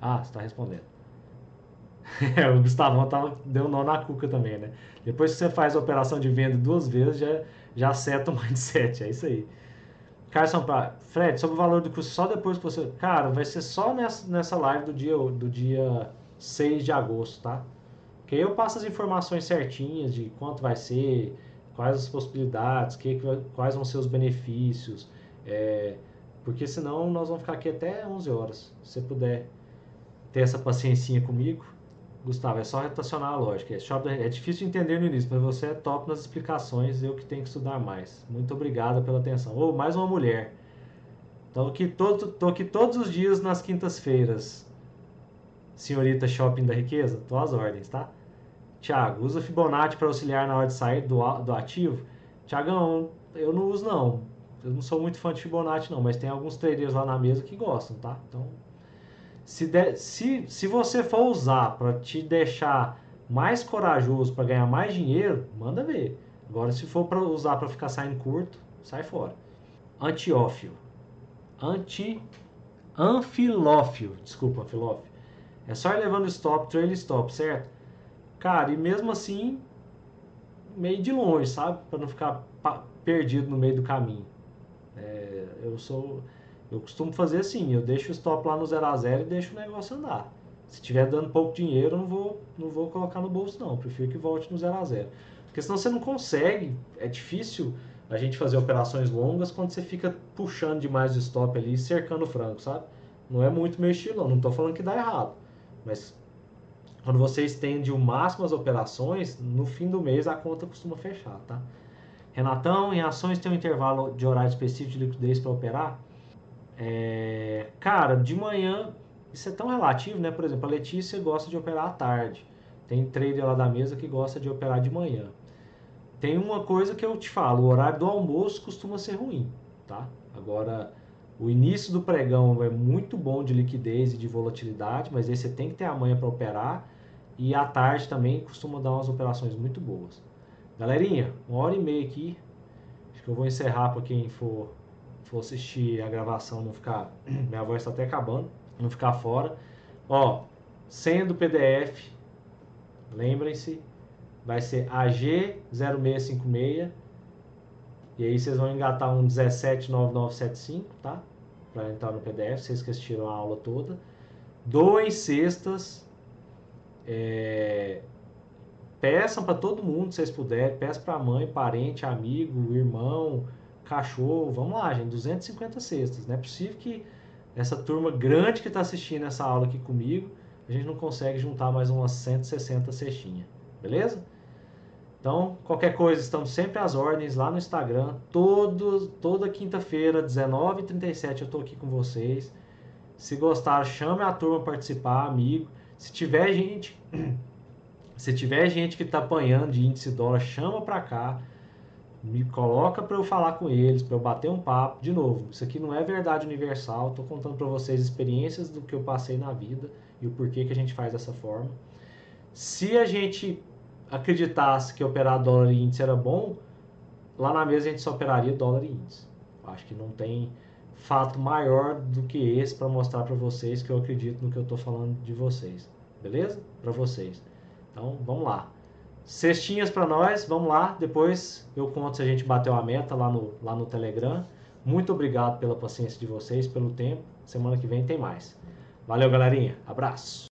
Speaker 1: Ah, você está respondendo. é, o Gustavão tava, deu nó na cuca também, né? Depois que você faz a operação de venda duas vezes, já, já seta o mindset, é isso aí. Carson para Fred, sobre o valor do custo, só depois que você. Cara, vai ser só nessa, nessa live do dia, do dia 6 de agosto, tá? Que aí eu passo as informações certinhas de quanto vai ser, quais as possibilidades, que, quais vão ser os benefícios, é, porque senão nós vamos ficar aqui até 11 horas. Se você puder ter essa paciência comigo, Gustavo, é só rotacionar a lógica. É, é difícil de entender no início, mas você é top nas explicações, eu que tenho que estudar mais. Muito obrigado pela atenção. Ou oh, mais uma mulher. Estou aqui, todo, tô aqui todos os dias nas quintas-feiras. Senhorita Shopping da Riqueza, tô às ordens, tá? Tiago, usa Fibonacci para auxiliar na hora de sair do, do ativo? Tiagão, eu não uso não eu não sou muito fã de Fibonacci não, mas tem alguns traders lá na mesa que gostam, tá? Então, se, de, se, se você for usar para te deixar mais corajoso para ganhar mais dinheiro, manda ver. Agora, se for para usar para ficar saindo curto, sai fora. Antiófio. Anti anfilófio, desculpa, anfilófio. É só ir levando stop, trail stop, certo? Cara, e mesmo assim, meio de longe, sabe? Para não ficar perdido no meio do caminho. É, eu sou. Eu costumo fazer assim, eu deixo o stop lá no 0 a 0 e deixo o negócio andar. Se tiver dando pouco dinheiro, eu não vou, não vou colocar no bolso não, prefiro que volte no 0 a 0. Porque senão você não consegue, é difícil a gente fazer operações longas quando você fica puxando demais o stop ali cercando o frango, sabe? Não é muito meu estilo, não. tô falando que dá errado, mas quando você estende o máximo as operações, no fim do mês a conta costuma fechar, tá? Renatão, em ações tem um intervalo de horário específico de liquidez para operar? É, cara, de manhã, isso é tão relativo, né? Por exemplo, a Letícia gosta de operar à tarde. Tem trader lá da mesa que gosta de operar de manhã. Tem uma coisa que eu te falo, o horário do almoço costuma ser ruim, tá? Agora, o início do pregão é muito bom de liquidez e de volatilidade, mas aí você tem que ter a manhã para operar. E à tarde também costuma dar umas operações muito boas. Galerinha, uma hora e meia aqui. Acho que eu vou encerrar para quem for for assistir a gravação, não ficar. Minha voz está até acabando, não ficar fora. Ó, sendo PDF, lembrem-se, vai ser AG0656. E aí vocês vão engatar um 179975, tá? Para entrar no PDF, vocês que assistiram a aula toda. Doem cestas. É, peçam para todo mundo, se vocês puderem. Peçam para mãe, parente, amigo, irmão, cachorro. Vamos lá, gente. 250 cestas. Não é possível que essa turma grande que está assistindo essa aula aqui comigo, a gente não consegue juntar mais umas 160 cestinhas. Beleza? Então, qualquer coisa, estamos sempre às ordens lá no Instagram. Todo, toda quinta-feira, 19h37, eu estou aqui com vocês. Se gostaram, chame a turma participar, amigo. Se tiver gente, se tiver gente que está apanhando de índice dólar, chama para cá. Me coloca para eu falar com eles, para eu bater um papo. De novo, isso aqui não é verdade universal. Estou contando para vocês experiências do que eu passei na vida e o porquê que a gente faz dessa forma. Se a gente acreditasse que operar dólar e índice era bom, lá na mesa a gente só operaria dólar e índice. Acho que não tem fato maior do que esse para mostrar para vocês que eu acredito no que eu estou falando de vocês. Beleza? Para vocês. Então, vamos lá. Cestinhas para nós, vamos lá. Depois eu conto se a gente bateu a meta lá no, lá no Telegram. Muito obrigado pela paciência de vocês, pelo tempo. Semana que vem tem mais. Valeu, galerinha. Abraço.